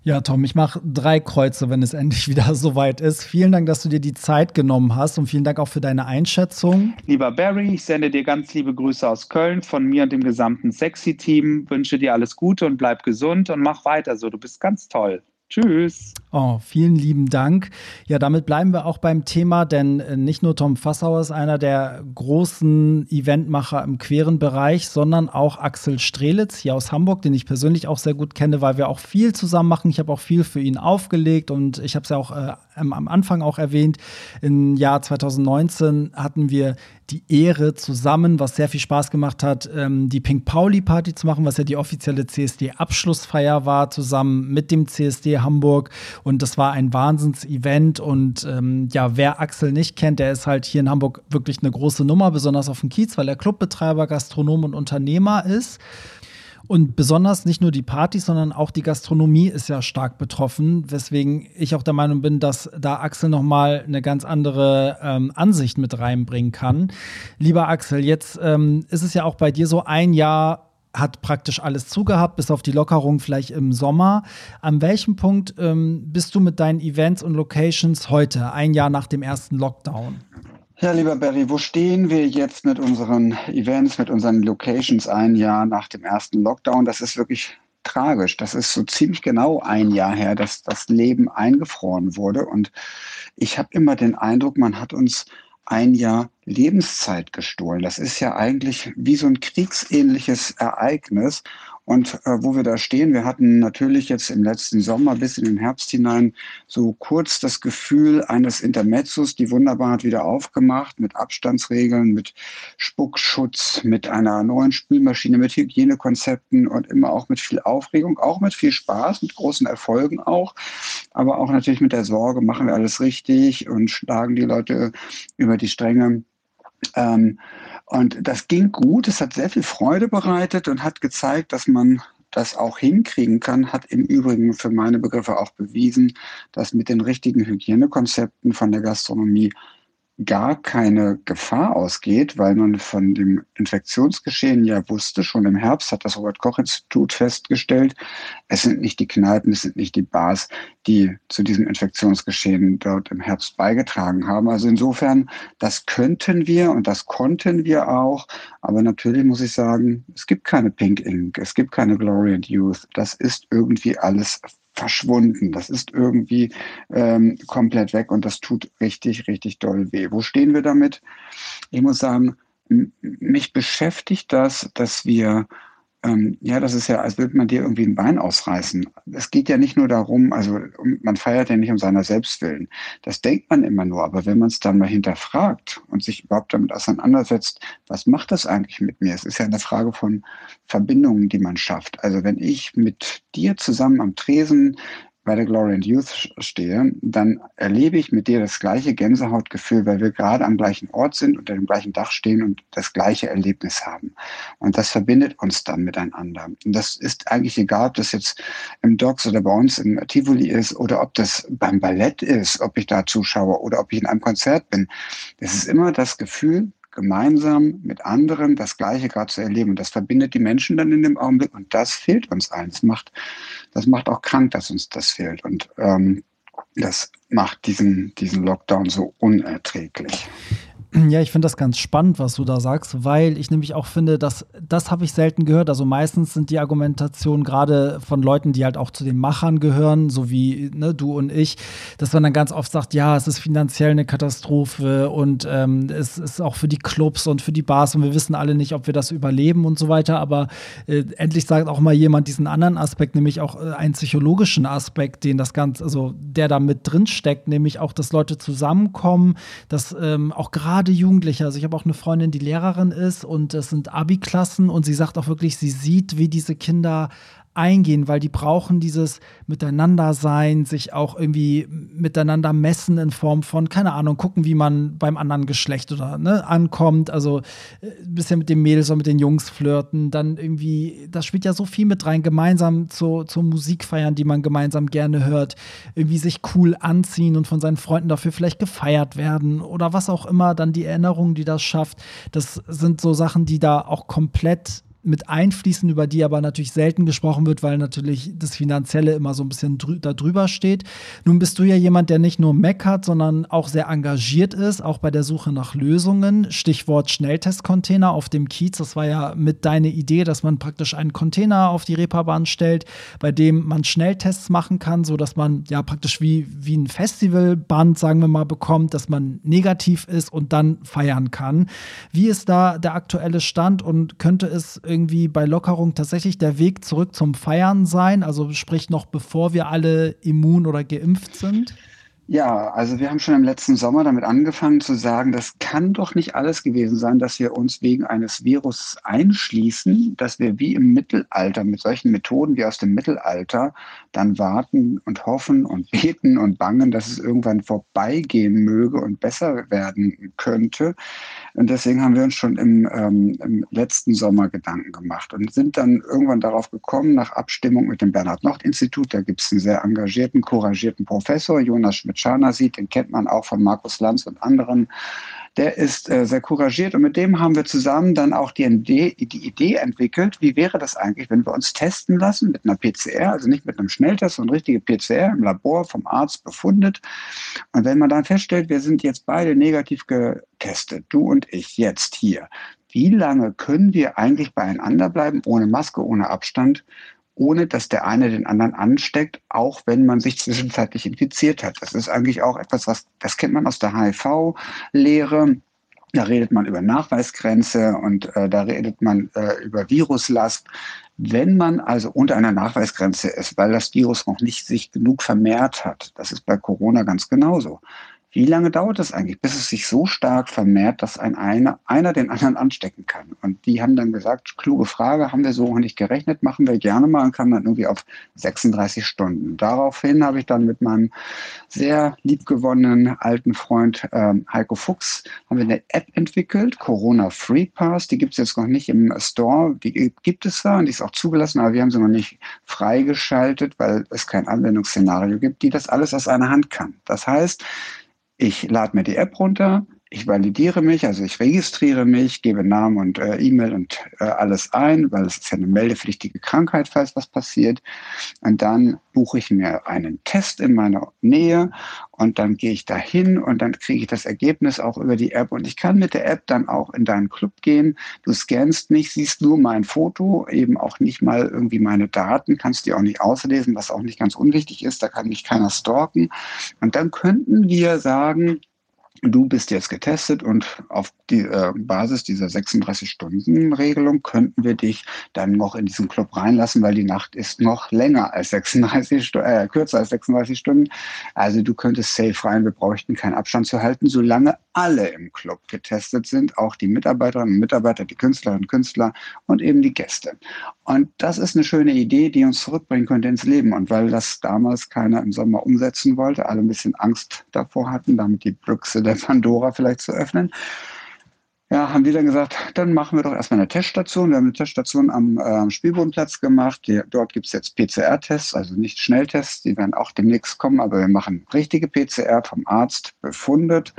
Ja, Tom, ich mache drei Kreuze, wenn es endlich <laughs> wieder soweit ist. Vielen Dank, dass du dir die Zeit genommen hast und vielen Dank auch für deine Einschätzung. Lieber Barry, ich sende dir ganz liebe Grüße aus Köln von mir und dem gesamten Sexy-Team. Wünsche dir alles Gute und bleib gesund und mach weiter so. Du bist ganz toll. Tschüss. Oh, vielen lieben Dank. Ja, damit bleiben wir auch beim Thema, denn äh, nicht nur Tom Fassauer ist einer der großen Eventmacher im queeren Bereich, sondern auch Axel Strelitz hier aus Hamburg, den ich persönlich auch sehr gut kenne, weil wir auch viel zusammen machen. Ich habe auch viel für ihn aufgelegt und ich habe es ja auch äh, am Anfang auch erwähnt. Im Jahr 2019 hatten wir die Ehre zusammen, was sehr viel Spaß gemacht hat, ähm, die Pink Pauli Party zu machen, was ja die offizielle CSD-Abschlussfeier war, zusammen mit dem CSD Hamburg. Und das war ein Wahnsinns-Event. Und ähm, ja, wer Axel nicht kennt, der ist halt hier in Hamburg wirklich eine große Nummer, besonders auf dem Kiez, weil er Clubbetreiber, Gastronom und Unternehmer ist. Und besonders nicht nur die Partys, sondern auch die Gastronomie ist ja stark betroffen, weswegen ich auch der Meinung bin, dass da Axel nochmal eine ganz andere ähm, Ansicht mit reinbringen kann. Lieber Axel, jetzt ähm, ist es ja auch bei dir so ein Jahr hat praktisch alles zugehabt, bis auf die Lockerung vielleicht im Sommer. An welchem Punkt ähm, bist du mit deinen Events und Locations heute, ein Jahr nach dem ersten Lockdown? Ja, lieber Barry, wo stehen wir jetzt mit unseren Events, mit unseren Locations ein Jahr nach dem ersten Lockdown? Das ist wirklich tragisch. Das ist so ziemlich genau ein Jahr her, dass das Leben eingefroren wurde. Und ich habe immer den Eindruck, man hat uns ein Jahr Lebenszeit gestohlen. Das ist ja eigentlich wie so ein kriegsähnliches Ereignis. Und äh, wo wir da stehen, wir hatten natürlich jetzt im letzten Sommer bis in den Herbst hinein so kurz das Gefühl eines Intermezzos, die wunderbar hat wieder aufgemacht mit Abstandsregeln, mit Spuckschutz, mit einer neuen Spülmaschine, mit Hygienekonzepten und immer auch mit viel Aufregung, auch mit viel Spaß, mit großen Erfolgen auch, aber auch natürlich mit der Sorge, machen wir alles richtig und schlagen die Leute über die Stränge. Ähm, und das ging gut, es hat sehr viel Freude bereitet und hat gezeigt, dass man das auch hinkriegen kann, hat im Übrigen für meine Begriffe auch bewiesen, dass mit den richtigen Hygienekonzepten von der Gastronomie gar keine Gefahr ausgeht, weil man von dem Infektionsgeschehen ja wusste, schon im Herbst hat das Robert-Koch-Institut festgestellt, es sind nicht die Kneipen, es sind nicht die Bars, die zu diesem Infektionsgeschehen dort im Herbst beigetragen haben. Also insofern, das könnten wir und das konnten wir auch, aber natürlich muss ich sagen, es gibt keine Pink Ink, es gibt keine Glory and Youth, das ist irgendwie alles verschwunden. Das ist irgendwie ähm, komplett weg und das tut richtig, richtig doll weh. Wo stehen wir damit? Ich muss sagen, mich beschäftigt das, dass wir ähm, ja, das ist ja, als würde man dir irgendwie ein Bein ausreißen. Es geht ja nicht nur darum, also man feiert ja nicht um seiner Selbstwillen. Das denkt man immer nur, aber wenn man es dann mal hinterfragt und sich überhaupt damit auseinandersetzt, was macht das eigentlich mit mir? Es ist ja eine Frage von Verbindungen, die man schafft. Also wenn ich mit dir zusammen am Tresen bei der Glory and Youth stehe, dann erlebe ich mit dir das gleiche Gänsehautgefühl, weil wir gerade am gleichen Ort sind, unter dem gleichen Dach stehen und das gleiche Erlebnis haben. Und das verbindet uns dann miteinander. Und das ist eigentlich egal, ob das jetzt im Docks oder bei uns im Tivoli ist oder ob das beim Ballett ist, ob ich da zuschaue oder ob ich in einem Konzert bin. Es ist immer das Gefühl, gemeinsam mit anderen das Gleiche gerade zu erleben. Und das verbindet die Menschen dann in dem Augenblick. Und das fehlt uns allen. Das macht, das macht auch krank, dass uns das fehlt. Und ähm, das macht diesen, diesen Lockdown so unerträglich. Ja, ich finde das ganz spannend, was du da sagst, weil ich nämlich auch finde, dass das habe ich selten gehört. Also meistens sind die Argumentationen gerade von Leuten, die halt auch zu den Machern gehören, so wie ne, du und ich, dass man dann ganz oft sagt, ja, es ist finanziell eine Katastrophe und ähm, es ist auch für die Clubs und für die Bars und wir wissen alle nicht, ob wir das überleben und so weiter. Aber äh, endlich sagt auch mal jemand diesen anderen Aspekt, nämlich auch äh, einen psychologischen Aspekt, den das Ganze, also der da mit drin steckt, nämlich auch, dass Leute zusammenkommen, dass ähm, auch gerade gerade Jugendliche. Also ich habe auch eine Freundin, die Lehrerin ist und das sind Abi-Klassen und sie sagt auch wirklich, sie sieht, wie diese Kinder eingehen, weil die brauchen dieses Miteinander-Sein, sich auch irgendwie miteinander messen in Form von, keine Ahnung, gucken, wie man beim anderen Geschlecht oder ne, ankommt. Also ein äh, bisschen mit dem Mädels oder mit den Jungs flirten. Dann irgendwie, das spielt ja so viel mit rein, gemeinsam zu, zur Musik feiern, die man gemeinsam gerne hört. Irgendwie sich cool anziehen und von seinen Freunden dafür vielleicht gefeiert werden oder was auch immer. Dann die Erinnerung, die das schafft. Das sind so Sachen, die da auch komplett mit einfließen, über die aber natürlich selten gesprochen wird, weil natürlich das Finanzielle immer so ein bisschen drü da drüber steht. Nun bist du ja jemand, der nicht nur meckert, sondern auch sehr engagiert ist, auch bei der Suche nach Lösungen. Stichwort Schnelltestcontainer auf dem Kiez. Das war ja mit deine Idee, dass man praktisch einen Container auf die Reeperbahn stellt, bei dem man Schnelltests machen kann, sodass man ja praktisch wie, wie ein Festivalband, sagen wir mal, bekommt, dass man negativ ist und dann feiern kann. Wie ist da der aktuelle Stand und könnte es irgendwie bei Lockerung tatsächlich der Weg zurück zum Feiern sein? Also sprich noch bevor wir alle immun oder geimpft sind? Ja, also wir haben schon im letzten Sommer damit angefangen zu sagen, das kann doch nicht alles gewesen sein, dass wir uns wegen eines Virus einschließen, dass wir wie im Mittelalter mit solchen Methoden wie aus dem Mittelalter dann warten und hoffen und beten und bangen, dass es irgendwann vorbeigehen möge und besser werden könnte. Und deswegen haben wir uns schon im, ähm, im letzten Sommer Gedanken gemacht und sind dann irgendwann darauf gekommen, nach Abstimmung mit dem Bernhard-Nocht-Institut, da gibt es einen sehr engagierten, couragierten Professor, Jonas Schmidt, mit sieht, den kennt man auch von Markus Lanz und anderen. Der ist äh, sehr couragiert und mit dem haben wir zusammen dann auch die Idee, die Idee entwickelt, wie wäre das eigentlich, wenn wir uns testen lassen mit einer PCR, also nicht mit einem Schnelltest, sondern richtige PCR im Labor vom Arzt befundet. Und wenn man dann feststellt, wir sind jetzt beide negativ getestet, du und ich jetzt hier, wie lange können wir eigentlich beieinander bleiben, ohne Maske, ohne Abstand? Ohne dass der eine den anderen ansteckt, auch wenn man sich zwischenzeitlich infiziert hat. Das ist eigentlich auch etwas, was, das kennt man aus der HIV-Lehre. Da redet man über Nachweisgrenze und äh, da redet man äh, über Viruslast. Wenn man also unter einer Nachweisgrenze ist, weil das Virus noch nicht sich genug vermehrt hat, das ist bei Corona ganz genauso, wie lange dauert es eigentlich, bis es sich so stark vermehrt, dass ein einer, einer den anderen anstecken kann? Und die haben dann gesagt, kluge Frage, haben wir so noch nicht gerechnet, machen wir gerne mal und kam dann irgendwie auf 36 Stunden. Daraufhin habe ich dann mit meinem sehr liebgewonnenen alten Freund ähm, Heiko Fuchs, haben wir eine App entwickelt, Corona Free Pass, die gibt es jetzt noch nicht im Store, die gibt es zwar und die ist auch zugelassen, aber wir haben sie noch nicht freigeschaltet, weil es kein Anwendungsszenario gibt, die das alles aus einer Hand kann. Das heißt, ich lade mir die App runter, ich validiere mich, also ich registriere mich, gebe Namen und äh, E-Mail und äh, alles ein, weil es ist ja eine meldepflichtige Krankheit, falls was passiert. Und dann buche ich mir einen Test in meiner Nähe und dann gehe ich dahin und dann kriege ich das Ergebnis auch über die App. Und ich kann mit der App dann auch in deinen Club gehen. Du scannst mich, siehst nur mein Foto, eben auch nicht mal irgendwie meine Daten, kannst die auch nicht auslesen, was auch nicht ganz unwichtig ist. Da kann mich keiner stalken. Und dann könnten wir sagen, du bist jetzt getestet und auf die äh, Basis dieser 36-Stunden-Regelung könnten wir dich dann noch in diesen Club reinlassen, weil die Nacht ist noch länger als 36 Stunden, äh, kürzer als 36 Stunden. Also du könntest safe rein, wir bräuchten keinen Abstand zu halten, solange alle im Club getestet sind, auch die Mitarbeiterinnen und Mitarbeiter, die Künstlerinnen und Künstler und eben die Gäste. Und das ist eine schöne Idee, die uns zurückbringen könnte ins Leben. Und weil das damals keiner im Sommer umsetzen wollte, alle ein bisschen Angst davor hatten, damit die Büchse der Pandora vielleicht zu öffnen, ja, haben die dann gesagt, dann machen wir doch erstmal eine Teststation. Wir haben eine Teststation am äh, Spielbodenplatz gemacht. Die, dort gibt es jetzt PCR-Tests, also nicht Schnelltests, die werden auch demnächst kommen, aber wir machen richtige PCR vom Arzt befundet,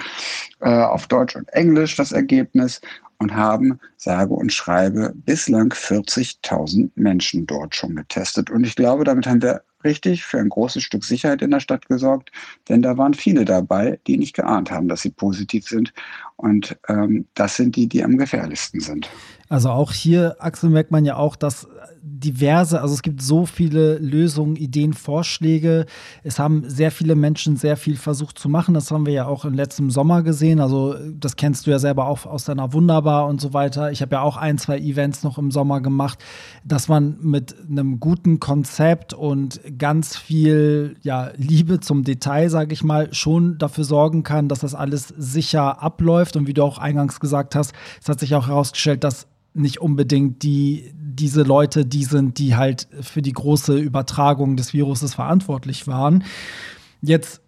äh, auf Deutsch und Englisch das Ergebnis und haben, sage und schreibe, bislang 40.000 Menschen dort schon getestet. Und ich glaube, damit haben wir richtig für ein großes Stück Sicherheit in der Stadt gesorgt, denn da waren viele dabei, die nicht geahnt haben, dass sie positiv sind. Und ähm, das sind die, die am gefährlichsten sind. Also auch hier, Axel, merkt man ja auch, dass diverse, also es gibt so viele Lösungen, Ideen, Vorschläge. Es haben sehr viele Menschen sehr viel versucht zu machen. Das haben wir ja auch im letzten Sommer gesehen. Also das kennst du ja selber auch aus deiner Wunderbar und so weiter. Ich habe ja auch ein, zwei Events noch im Sommer gemacht, dass man mit einem guten Konzept und ganz viel ja, Liebe zum Detail, sage ich mal, schon dafür sorgen kann, dass das alles sicher abläuft. Und wie du auch eingangs gesagt hast, es hat sich auch herausgestellt, dass nicht unbedingt die, diese Leute die sind, die halt für die große Übertragung des Viruses verantwortlich waren. Jetzt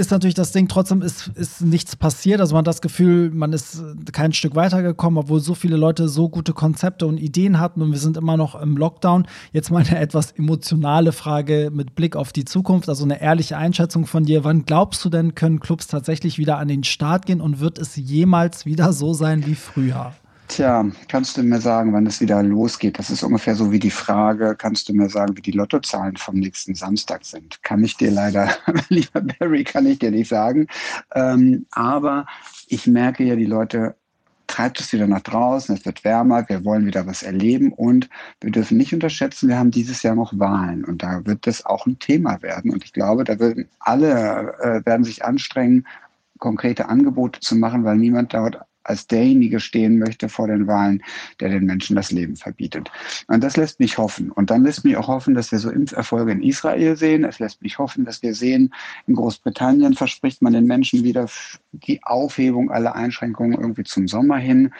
ist natürlich das Ding, trotzdem ist, ist nichts passiert. Also man hat das Gefühl, man ist kein Stück weitergekommen, obwohl so viele Leute so gute Konzepte und Ideen hatten und wir sind immer noch im Lockdown. Jetzt mal eine etwas emotionale Frage mit Blick auf die Zukunft, also eine ehrliche Einschätzung von dir. Wann glaubst du denn, können Clubs tatsächlich wieder an den Start gehen und wird es jemals wieder so sein wie früher? Tja, kannst du mir sagen, wann es wieder losgeht? Das ist ungefähr so wie die Frage, kannst du mir sagen, wie die Lottozahlen vom nächsten Samstag sind? Kann ich dir leider, <laughs> lieber Barry, kann ich dir nicht sagen. Ähm, aber ich merke ja, die Leute treibt es wieder nach draußen, es wird wärmer, wir wollen wieder was erleben und wir dürfen nicht unterschätzen, wir haben dieses Jahr noch Wahlen und da wird das auch ein Thema werden und ich glaube, da werden alle äh, werden sich anstrengen, konkrete Angebote zu machen, weil niemand dort als derjenige stehen möchte vor den Wahlen, der den Menschen das Leben verbietet. Und das lässt mich hoffen. Und dann lässt mich auch hoffen, dass wir so Impferfolge in Israel sehen. Es lässt mich hoffen, dass wir sehen, in Großbritannien verspricht man den Menschen wieder die Aufhebung aller Einschränkungen irgendwie zum Sommer hin.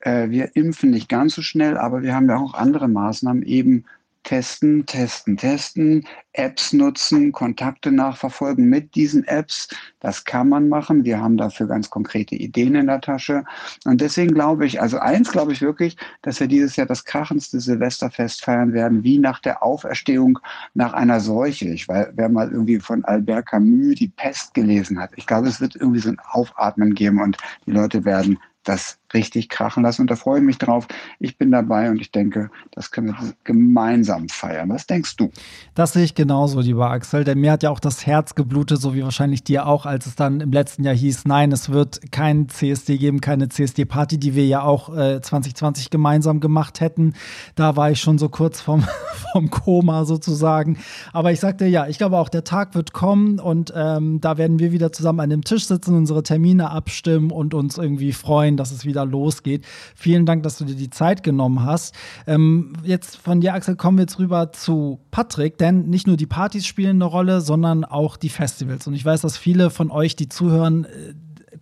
Äh, wir impfen nicht ganz so schnell, aber wir haben ja auch andere Maßnahmen eben testen, testen, testen, Apps nutzen, Kontakte nachverfolgen mit diesen Apps. Das kann man machen. Wir haben dafür ganz konkrete Ideen in der Tasche. Und deswegen glaube ich, also eins glaube ich wirklich, dass wir dieses Jahr das krachendste Silvesterfest feiern werden, wie nach der Auferstehung nach einer Seuche. Ich, weil wer mal irgendwie von Albert Camus die Pest gelesen hat, ich glaube, es wird irgendwie so ein Aufatmen geben und die Leute werden das richtig krachen lassen. Und da freue ich mich drauf. Ich bin dabei und ich denke, das können wir gemeinsam feiern. Was denkst du? Das sehe ich genauso, lieber Axel. Denn mir hat ja auch das Herz geblutet, so wie wahrscheinlich dir auch, als es dann im letzten Jahr hieß, nein, es wird kein CSD geben, keine CSD-Party, die wir ja auch äh, 2020 gemeinsam gemacht hätten. Da war ich schon so kurz vom, <laughs> vom Koma sozusagen. Aber ich sagte, ja, ich glaube auch, der Tag wird kommen und ähm, da werden wir wieder zusammen an dem Tisch sitzen, unsere Termine abstimmen und uns irgendwie freuen, dass es wieder losgeht. Vielen Dank, dass du dir die Zeit genommen hast. Ähm, jetzt von dir, Axel, kommen wir jetzt rüber zu Patrick, denn nicht nur die Partys spielen eine Rolle, sondern auch die Festivals. Und ich weiß, dass viele von euch, die zuhören, äh,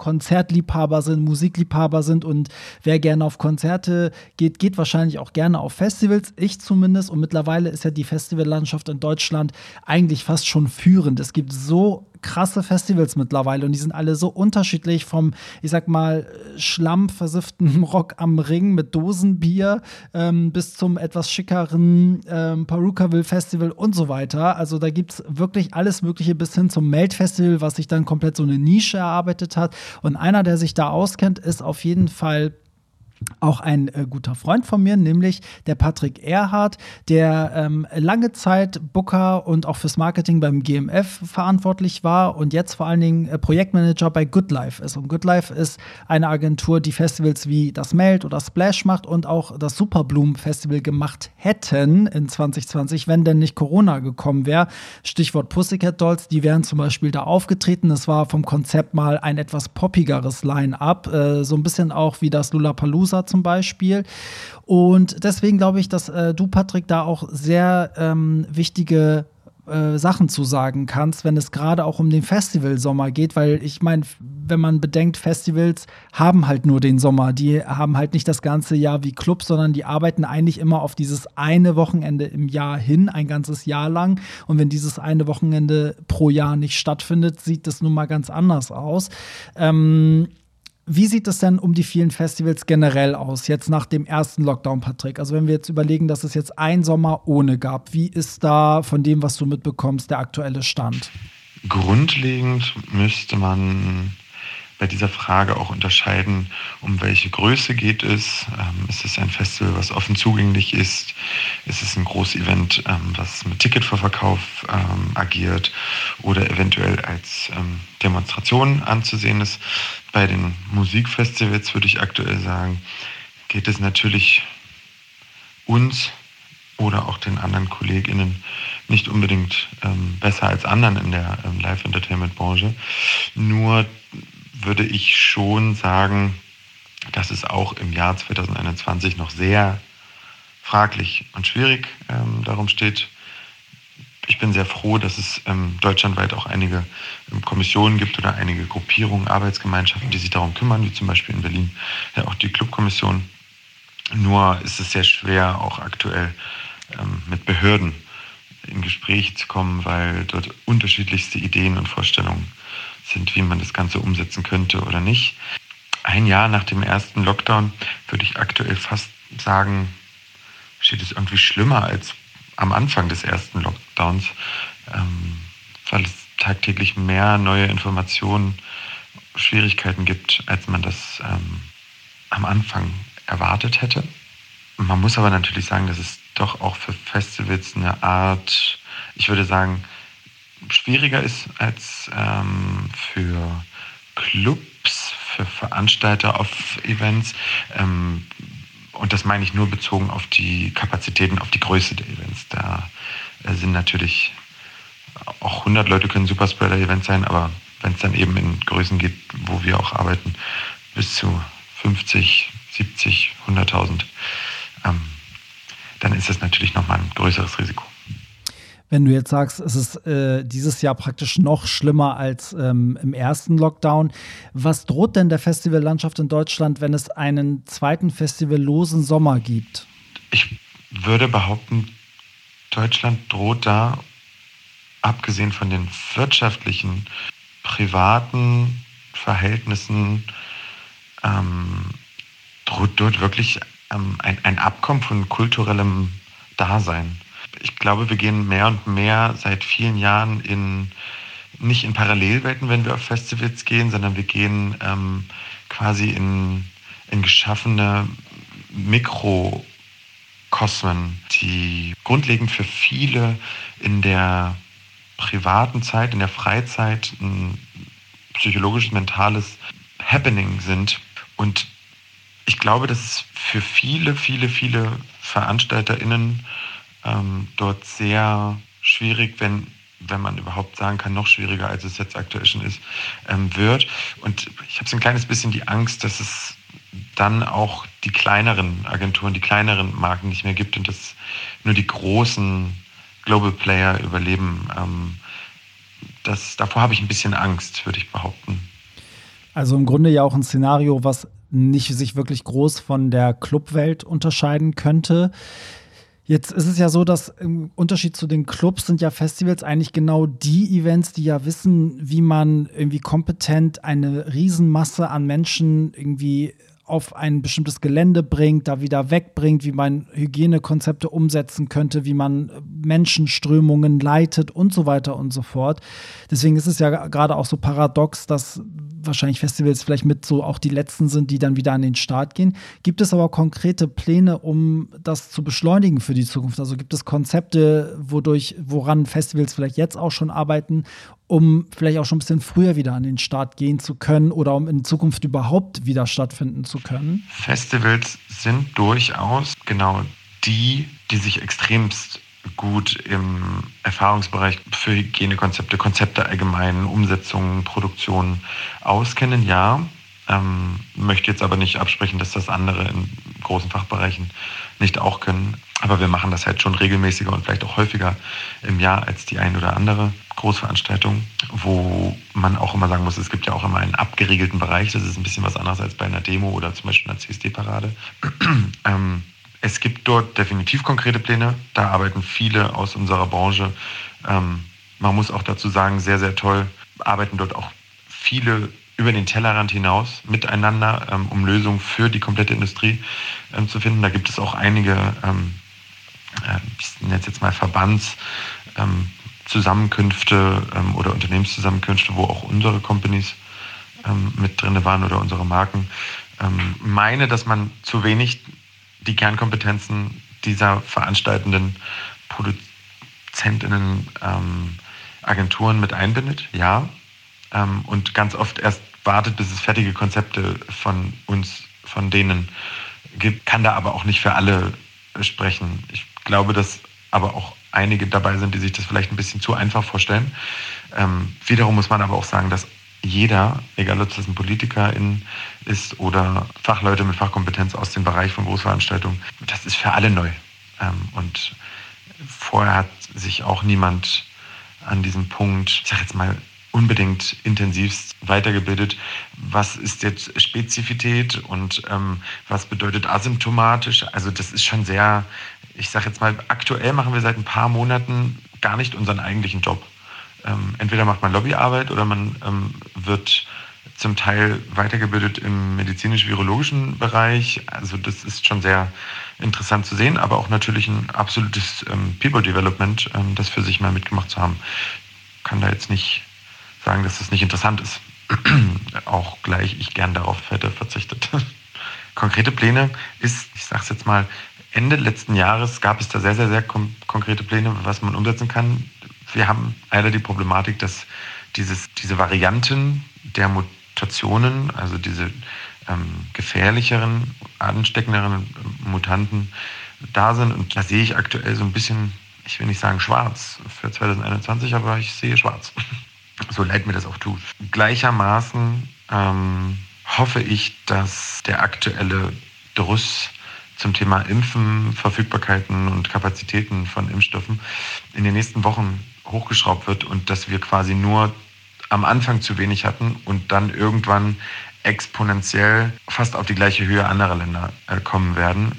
Konzertliebhaber sind, Musikliebhaber sind und wer gerne auf Konzerte geht, geht wahrscheinlich auch gerne auf Festivals. Ich zumindest. Und mittlerweile ist ja die Festivallandschaft in Deutschland eigentlich fast schon führend. Es gibt so krasse Festivals mittlerweile und die sind alle so unterschiedlich vom, ich sag mal, schlammversifften <laughs> Rock am Ring mit Dosenbier ähm, bis zum etwas schickeren ähm, Perukaville Festival und so weiter. Also da gibt es wirklich alles Mögliche bis hin zum Melt Festival, was sich dann komplett so eine Nische erarbeitet hat. Und einer, der sich da auskennt, ist auf jeden Fall auch ein äh, guter Freund von mir, nämlich der Patrick Erhardt, der ähm, lange Zeit Booker und auch fürs Marketing beim GMF verantwortlich war und jetzt vor allen Dingen äh, Projektmanager bei Goodlife ist. Und Goodlife ist eine Agentur, die Festivals wie das Meld oder Splash macht und auch das Superbloom Festival gemacht hätten in 2020, wenn denn nicht Corona gekommen wäre. Stichwort Pussycat Dolls, die wären zum Beispiel da aufgetreten. Es war vom Konzept mal ein etwas poppigeres Line-up, äh, so ein bisschen auch wie das Lollapalooza User zum Beispiel. Und deswegen glaube ich, dass äh, du, Patrick, da auch sehr ähm, wichtige äh, Sachen zu sagen kannst, wenn es gerade auch um den Festivalsommer geht, weil ich meine, wenn man bedenkt, Festivals haben halt nur den Sommer, die haben halt nicht das ganze Jahr wie Clubs, sondern die arbeiten eigentlich immer auf dieses eine Wochenende im Jahr hin, ein ganzes Jahr lang. Und wenn dieses eine Wochenende pro Jahr nicht stattfindet, sieht das nun mal ganz anders aus. Ähm, wie sieht es denn um die vielen Festivals generell aus, jetzt nach dem ersten Lockdown, Patrick? Also wenn wir jetzt überlegen, dass es jetzt einen Sommer ohne gab, wie ist da von dem, was du mitbekommst, der aktuelle Stand? Grundlegend müsste man bei dieser Frage auch unterscheiden, um welche Größe geht es. Ähm, ist es ein Festival, was offen zugänglich ist? Ist es ein Großevent, ähm, was mit Ticketverkauf ähm, agiert oder eventuell als ähm, Demonstration anzusehen ist? Bei den Musikfestivals würde ich aktuell sagen, geht es natürlich uns oder auch den anderen KollegInnen nicht unbedingt ähm, besser als anderen in der ähm, Live-Entertainment-Branche. Nur würde ich schon sagen, dass es auch im Jahr 2021 noch sehr fraglich und schwierig ähm, darum steht. Ich bin sehr froh, dass es ähm, deutschlandweit auch einige ähm, Kommissionen gibt oder einige Gruppierungen, Arbeitsgemeinschaften, die sich darum kümmern, wie zum Beispiel in Berlin ja auch die Clubkommission. Nur ist es sehr schwer, auch aktuell ähm, mit Behörden in Gespräch zu kommen, weil dort unterschiedlichste Ideen und Vorstellungen sind, wie man das Ganze umsetzen könnte oder nicht. Ein Jahr nach dem ersten Lockdown würde ich aktuell fast sagen, steht es irgendwie schlimmer als am Anfang des ersten Lockdowns, ähm, weil es tagtäglich mehr neue Informationen, Schwierigkeiten gibt, als man das ähm, am Anfang erwartet hätte. Man muss aber natürlich sagen, dass es doch auch für Festivals eine Art, ich würde sagen, schwieriger ist als ähm, für Clubs, für Veranstalter auf Events. Ähm, und das meine ich nur bezogen auf die Kapazitäten, auf die Größe der Events. Da äh, sind natürlich auch 100 Leute können Superspreader-Events sein, aber wenn es dann eben in Größen geht, wo wir auch arbeiten, bis zu 50, 70, 100.000, ähm, dann ist das natürlich nochmal ein größeres Risiko. Wenn du jetzt sagst, es ist äh, dieses Jahr praktisch noch schlimmer als ähm, im ersten Lockdown, was droht denn der Festivallandschaft in Deutschland, wenn es einen zweiten festivallosen Sommer gibt? Ich würde behaupten, Deutschland droht da, abgesehen von den wirtschaftlichen, privaten Verhältnissen, ähm, droht dort wirklich ähm, ein, ein Abkommen von kulturellem Dasein ich glaube, wir gehen mehr und mehr seit vielen Jahren in nicht in Parallelwelten, wenn wir auf Festivals gehen, sondern wir gehen ähm, quasi in, in geschaffene Mikrokosmen, die grundlegend für viele in der privaten Zeit, in der Freizeit ein psychologisches, mentales Happening sind. Und ich glaube, dass es für viele, viele, viele VeranstalterInnen ähm, dort sehr schwierig, wenn, wenn man überhaupt sagen kann, noch schwieriger, als es jetzt aktuell schon ist, ähm, wird. Und ich habe so ein kleines bisschen die Angst, dass es dann auch die kleineren Agenturen, die kleineren Marken nicht mehr gibt und dass nur die großen Global Player überleben. Ähm, das, davor habe ich ein bisschen Angst, würde ich behaupten. Also im Grunde ja auch ein Szenario, was nicht sich wirklich groß von der Clubwelt unterscheiden könnte. Jetzt ist es ja so, dass im Unterschied zu den Clubs sind ja Festivals eigentlich genau die Events, die ja wissen, wie man irgendwie kompetent eine Riesenmasse an Menschen irgendwie auf ein bestimmtes Gelände bringt, da wieder wegbringt, wie man Hygienekonzepte umsetzen könnte, wie man Menschenströmungen leitet und so weiter und so fort. Deswegen ist es ja gerade auch so paradox, dass wahrscheinlich Festivals vielleicht mit so auch die letzten sind, die dann wieder an den Start gehen. Gibt es aber konkrete Pläne, um das zu beschleunigen für die Zukunft? Also gibt es Konzepte, wodurch, woran Festivals vielleicht jetzt auch schon arbeiten, um vielleicht auch schon ein bisschen früher wieder an den Start gehen zu können oder um in Zukunft überhaupt wieder stattfinden zu können? Festivals sind durchaus genau die, die sich extremst gut im Erfahrungsbereich für Hygienekonzepte, Konzepte allgemein, Umsetzungen, Produktionen auskennen, ja. Ähm, möchte jetzt aber nicht absprechen, dass das andere in großen Fachbereichen nicht auch können. Aber wir machen das halt schon regelmäßiger und vielleicht auch häufiger im Jahr als die ein oder andere Großveranstaltung, wo man auch immer sagen muss, es gibt ja auch immer einen abgeriegelten Bereich. Das ist ein bisschen was anderes als bei einer Demo oder zum Beispiel einer CSD-Parade. <clears throat> ähm, es gibt dort definitiv konkrete Pläne. Da arbeiten viele aus unserer Branche. Ähm, man muss auch dazu sagen, sehr, sehr toll arbeiten dort auch viele über den Tellerrand hinaus miteinander, ähm, um Lösungen für die komplette Industrie ähm, zu finden. Da gibt es auch einige, ähm, äh, ich nenne es jetzt mal Verbandszusammenkünfte ähm, ähm, oder Unternehmenszusammenkünfte, wo auch unsere Companies ähm, mit drin waren oder unsere Marken. meine, dass man zu wenig die Kernkompetenzen dieser veranstaltenden Produzentinnen ähm, Agenturen mit einbindet, ja. Ähm, und ganz oft erst wartet, bis es fertige Konzepte von uns, von denen gibt, kann da aber auch nicht für alle sprechen. Ich glaube, dass aber auch einige dabei sind, die sich das vielleicht ein bisschen zu einfach vorstellen. Ähm, wiederum muss man aber auch sagen, dass jeder, egal ob das ein Politiker ist oder Fachleute mit Fachkompetenz aus dem Bereich von Großveranstaltungen, das ist für alle neu. Ähm, und vorher hat sich auch niemand an diesem Punkt, ich sage jetzt mal, unbedingt intensivst weitergebildet. Was ist jetzt Spezifität und ähm, was bedeutet asymptomatisch? Also das ist schon sehr, ich sage jetzt mal, aktuell machen wir seit ein paar Monaten gar nicht unseren eigentlichen Job ähm, entweder macht man Lobbyarbeit oder man ähm, wird zum Teil weitergebildet im medizinisch-virologischen Bereich. Also das ist schon sehr interessant zu sehen, aber auch natürlich ein absolutes ähm, People Development, ähm, das für sich mal mitgemacht zu haben. Kann da jetzt nicht sagen, dass das nicht interessant ist. <clears throat> auch gleich ich gern darauf hätte verzichtet. <laughs> Konkrete Pläne ist, ich sage es jetzt mal, Ende letzten Jahres gab es da sehr, sehr, sehr konkrete Pläne, was man umsetzen kann wir haben leider die Problematik, dass dieses, diese Varianten der Mutationen, also diese ähm, gefährlicheren, ansteckenderen Mutanten da sind. Und da sehe ich aktuell so ein bisschen, ich will nicht sagen schwarz für 2021, aber ich sehe schwarz. <laughs> so leid mir das auch tut. Gleichermaßen ähm, hoffe ich, dass der aktuelle Druss zum Thema Impfen, Verfügbarkeiten und Kapazitäten von Impfstoffen in den nächsten Wochen hochgeschraubt wird und dass wir quasi nur am Anfang zu wenig hatten und dann irgendwann exponentiell fast auf die gleiche Höhe anderer Länder äh, kommen werden,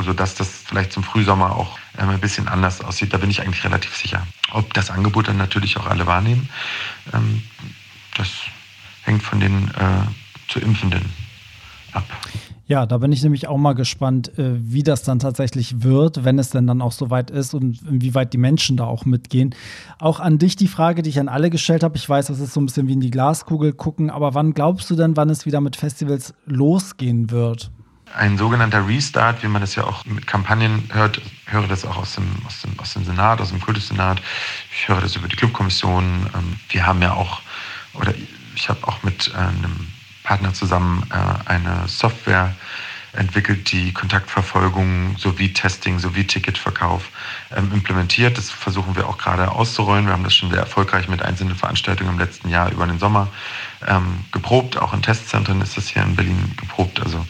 sodass das vielleicht zum Frühsommer auch ein bisschen anders aussieht. Da bin ich eigentlich relativ sicher. Ob das Angebot dann natürlich auch alle wahrnehmen, ähm, das hängt von den äh, zu Impfenden ab. Ja, da bin ich nämlich auch mal gespannt, äh, wie das dann tatsächlich wird, wenn es denn dann auch soweit ist und inwieweit die Menschen da auch mitgehen. Auch an dich die Frage, die ich an alle gestellt habe. Ich weiß, das ist so ein bisschen wie in die Glaskugel gucken, aber wann glaubst du denn, wann es wieder mit Festivals losgehen wird? Ein sogenannter Restart, wie man das ja auch mit Kampagnen hört, ich höre das auch aus dem, aus dem, aus dem Senat, aus dem Kultussenat, ich höre das über die Clubkommission. Ähm, wir haben ja auch, oder ich habe auch mit äh, einem Partner zusammen äh, eine Software entwickelt, die Kontaktverfolgung sowie Testing sowie Ticketverkauf ähm, implementiert. Das versuchen wir auch gerade auszurollen. Wir haben das schon sehr erfolgreich mit einzelnen Veranstaltungen im letzten Jahr über den Sommer ähm, geprobt. Auch in Testzentren ist das hier in Berlin geprobt. Also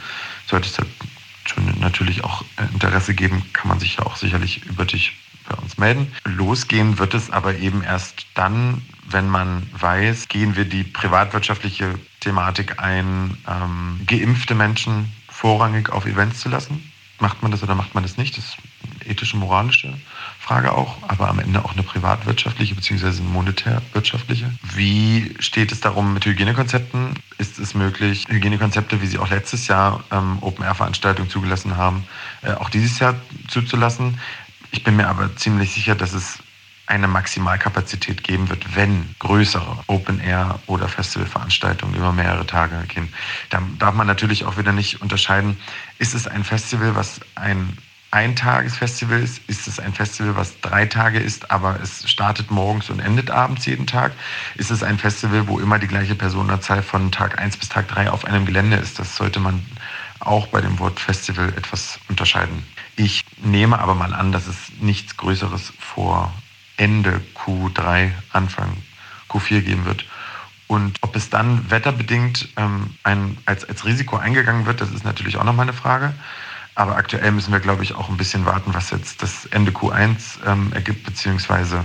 sollte es da schon natürlich auch Interesse geben, kann man sich ja auch sicherlich über dich bei uns melden. Losgehen wird es aber eben erst dann, wenn man weiß, gehen wir die privatwirtschaftliche Thematik ein, ähm, geimpfte Menschen vorrangig auf Events zu lassen. Macht man das oder macht man das nicht? Das ethische, moralische Frage auch, aber am Ende auch eine privatwirtschaftliche bzw. monetärwirtschaftliche. Wie steht es darum mit Hygienekonzepten? Ist es möglich, Hygienekonzepte, wie sie auch letztes Jahr ähm, Open-Air-Veranstaltungen zugelassen haben, äh, auch dieses Jahr zuzulassen? Ich bin mir aber ziemlich sicher, dass es eine Maximalkapazität geben wird, wenn größere Open-Air- oder Festivalveranstaltungen über mehrere Tage gehen. Dann darf man natürlich auch wieder nicht unterscheiden, ist es ein Festival, was ein Eintagesfestival ist? Ist es ein Festival, was drei Tage ist, aber es startet morgens und endet abends jeden Tag? Ist es ein Festival, wo immer die gleiche Personenzahl von Tag 1 bis Tag 3 auf einem Gelände ist? Das sollte man auch bei dem Wort Festival etwas unterscheiden. Ich nehme aber mal an, dass es nichts Größeres vor Ende Q3, Anfang Q4 geben wird. Und ob es dann wetterbedingt ähm, ein, als, als Risiko eingegangen wird, das ist natürlich auch nochmal eine Frage. Aber aktuell müssen wir, glaube ich, auch ein bisschen warten, was jetzt das Ende Q1 ähm, ergibt, beziehungsweise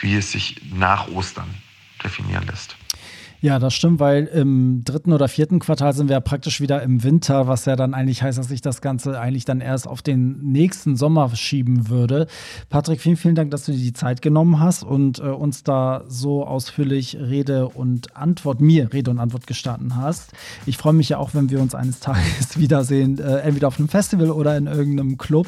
wie es sich nach Ostern definieren lässt. Ja, das stimmt, weil im dritten oder vierten Quartal sind wir ja praktisch wieder im Winter, was ja dann eigentlich heißt, dass sich das Ganze eigentlich dann erst auf den nächsten Sommer schieben würde. Patrick, vielen, vielen Dank, dass du dir die Zeit genommen hast und äh, uns da so ausführlich Rede und Antwort, mir Rede und Antwort gestanden hast. Ich freue mich ja auch, wenn wir uns eines <laughs> Tages wiedersehen, äh, entweder auf einem Festival oder in irgendeinem Club.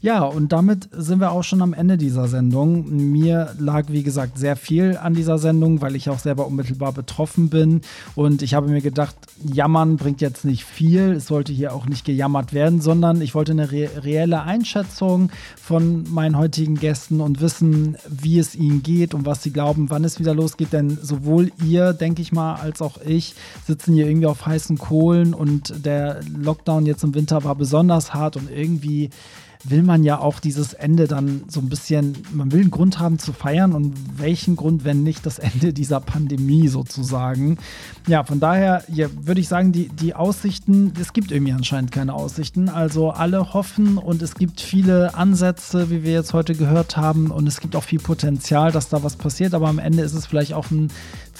Ja, und damit sind wir auch schon am Ende dieser Sendung. Mir lag, wie gesagt, sehr viel an dieser Sendung, weil ich auch selber unmittelbar betroffen betroffen bin. Und ich habe mir gedacht, jammern bringt jetzt nicht viel. Es sollte hier auch nicht gejammert werden, sondern ich wollte eine re reelle Einschätzung von meinen heutigen Gästen und wissen, wie es ihnen geht und was sie glauben, wann es wieder losgeht. Denn sowohl ihr, denke ich mal, als auch ich sitzen hier irgendwie auf heißen Kohlen und der Lockdown jetzt im Winter war besonders hart und irgendwie will man ja auch dieses Ende dann so ein bisschen, man will einen Grund haben zu feiern und welchen Grund, wenn nicht das Ende dieser Pandemie sozusagen. Ja, von daher ja, würde ich sagen, die, die Aussichten, es gibt irgendwie anscheinend keine Aussichten. Also alle hoffen und es gibt viele Ansätze, wie wir jetzt heute gehört haben und es gibt auch viel Potenzial, dass da was passiert, aber am Ende ist es vielleicht auch ein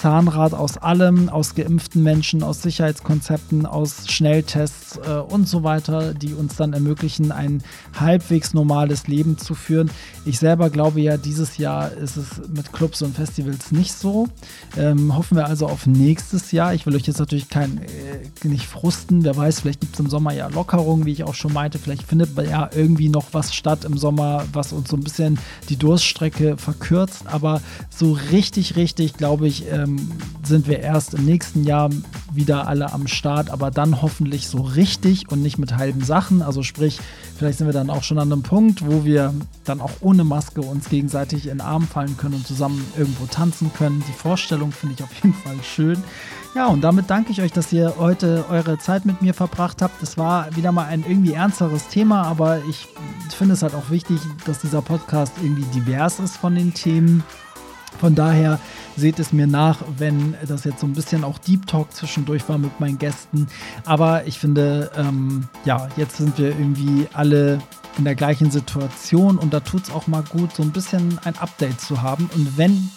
Zahnrad aus allem, aus geimpften Menschen, aus Sicherheitskonzepten, aus Schnelltests äh, und so weiter, die uns dann ermöglichen, ein halbwegs normales Leben zu führen. Ich selber glaube ja, dieses Jahr ist es mit Clubs und Festivals nicht so. Ähm, hoffen wir also auf nächstes Jahr. Ich will euch jetzt natürlich kein, äh, nicht frusten. Wer weiß, vielleicht gibt es im Sommer ja Lockerungen, wie ich auch schon meinte. Vielleicht findet ja irgendwie noch was statt im Sommer, was uns so ein bisschen die Durststrecke verkürzt. Aber so richtig, richtig, glaube ich, ähm, ähm, sind wir erst im nächsten Jahr wieder alle am Start, aber dann hoffentlich so richtig und nicht mit halben Sachen. Also sprich, vielleicht sind wir dann auch schon an einem Punkt, wo wir dann auch ohne Maske uns gegenseitig in den Arm fallen können und zusammen irgendwo tanzen können. Die Vorstellung finde ich auf jeden Fall schön. Ja, und damit danke ich euch, dass ihr heute eure Zeit mit mir verbracht habt. Es war wieder mal ein irgendwie ernsteres Thema, aber ich finde es halt auch wichtig, dass dieser Podcast irgendwie divers ist von den Themen Von daher seht es mir nach, wenn das jetzt so ein bisschen auch Deep Talk zwischendurch war mit meinen Gästen. Aber ich finde, ähm, ja, jetzt sind wir irgendwie alle in der gleichen Situation und da tut es auch mal gut, so ein bisschen ein Update zu haben. Und wenn,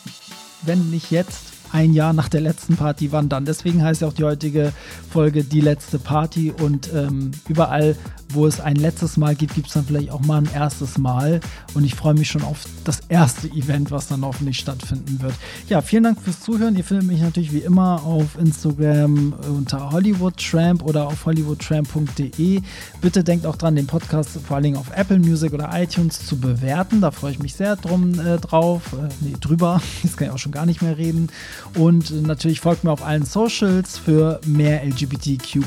wenn nicht jetzt, ein Jahr nach der letzten Party wann dann. Deswegen heißt ja auch die heutige Folge die letzte Party und ähm, überall, wo es ein letztes Mal gibt, gibt es dann vielleicht auch mal ein erstes Mal. Und ich freue mich schon auf das erste Event, was dann hoffentlich stattfinden wird. Ja, vielen Dank fürs Zuhören. Ihr findet mich natürlich wie immer auf Instagram unter HollywoodTramp oder auf hollywoodtramp.de. Bitte denkt auch dran, den Podcast vor allen Dingen auf Apple Music oder iTunes zu bewerten. Da freue ich mich sehr drum äh, drauf. Äh, nee, drüber. <laughs> Jetzt kann ich auch schon gar nicht mehr reden. Und natürlich folgt mir auf allen Socials für mehr LGBTQ,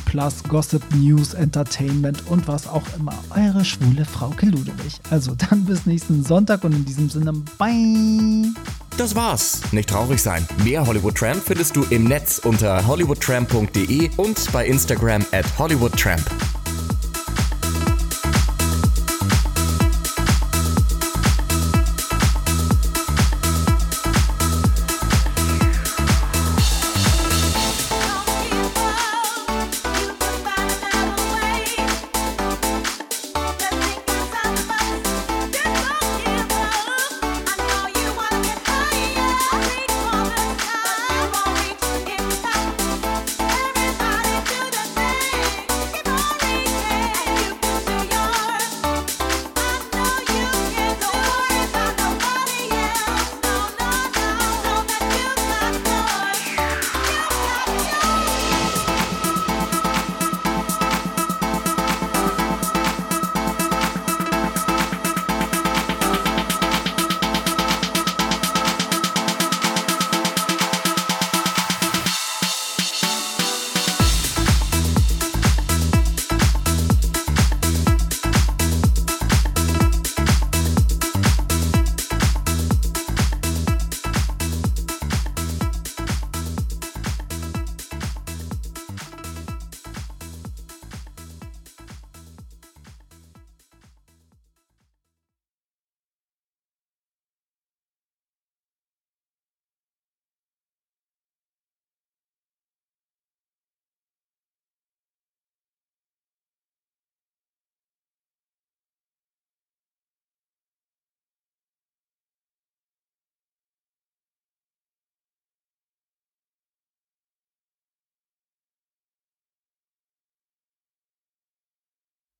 Gossip, News, Entertainment und was auch immer. Eure schwule Frau Ludewig. Also dann bis nächsten Sonntag und in diesem Sinne, bye. Das war's. Nicht traurig sein. Mehr Hollywood Tramp findest du im Netz unter hollywoodtramp.de und bei Instagram at hollywoodtramp.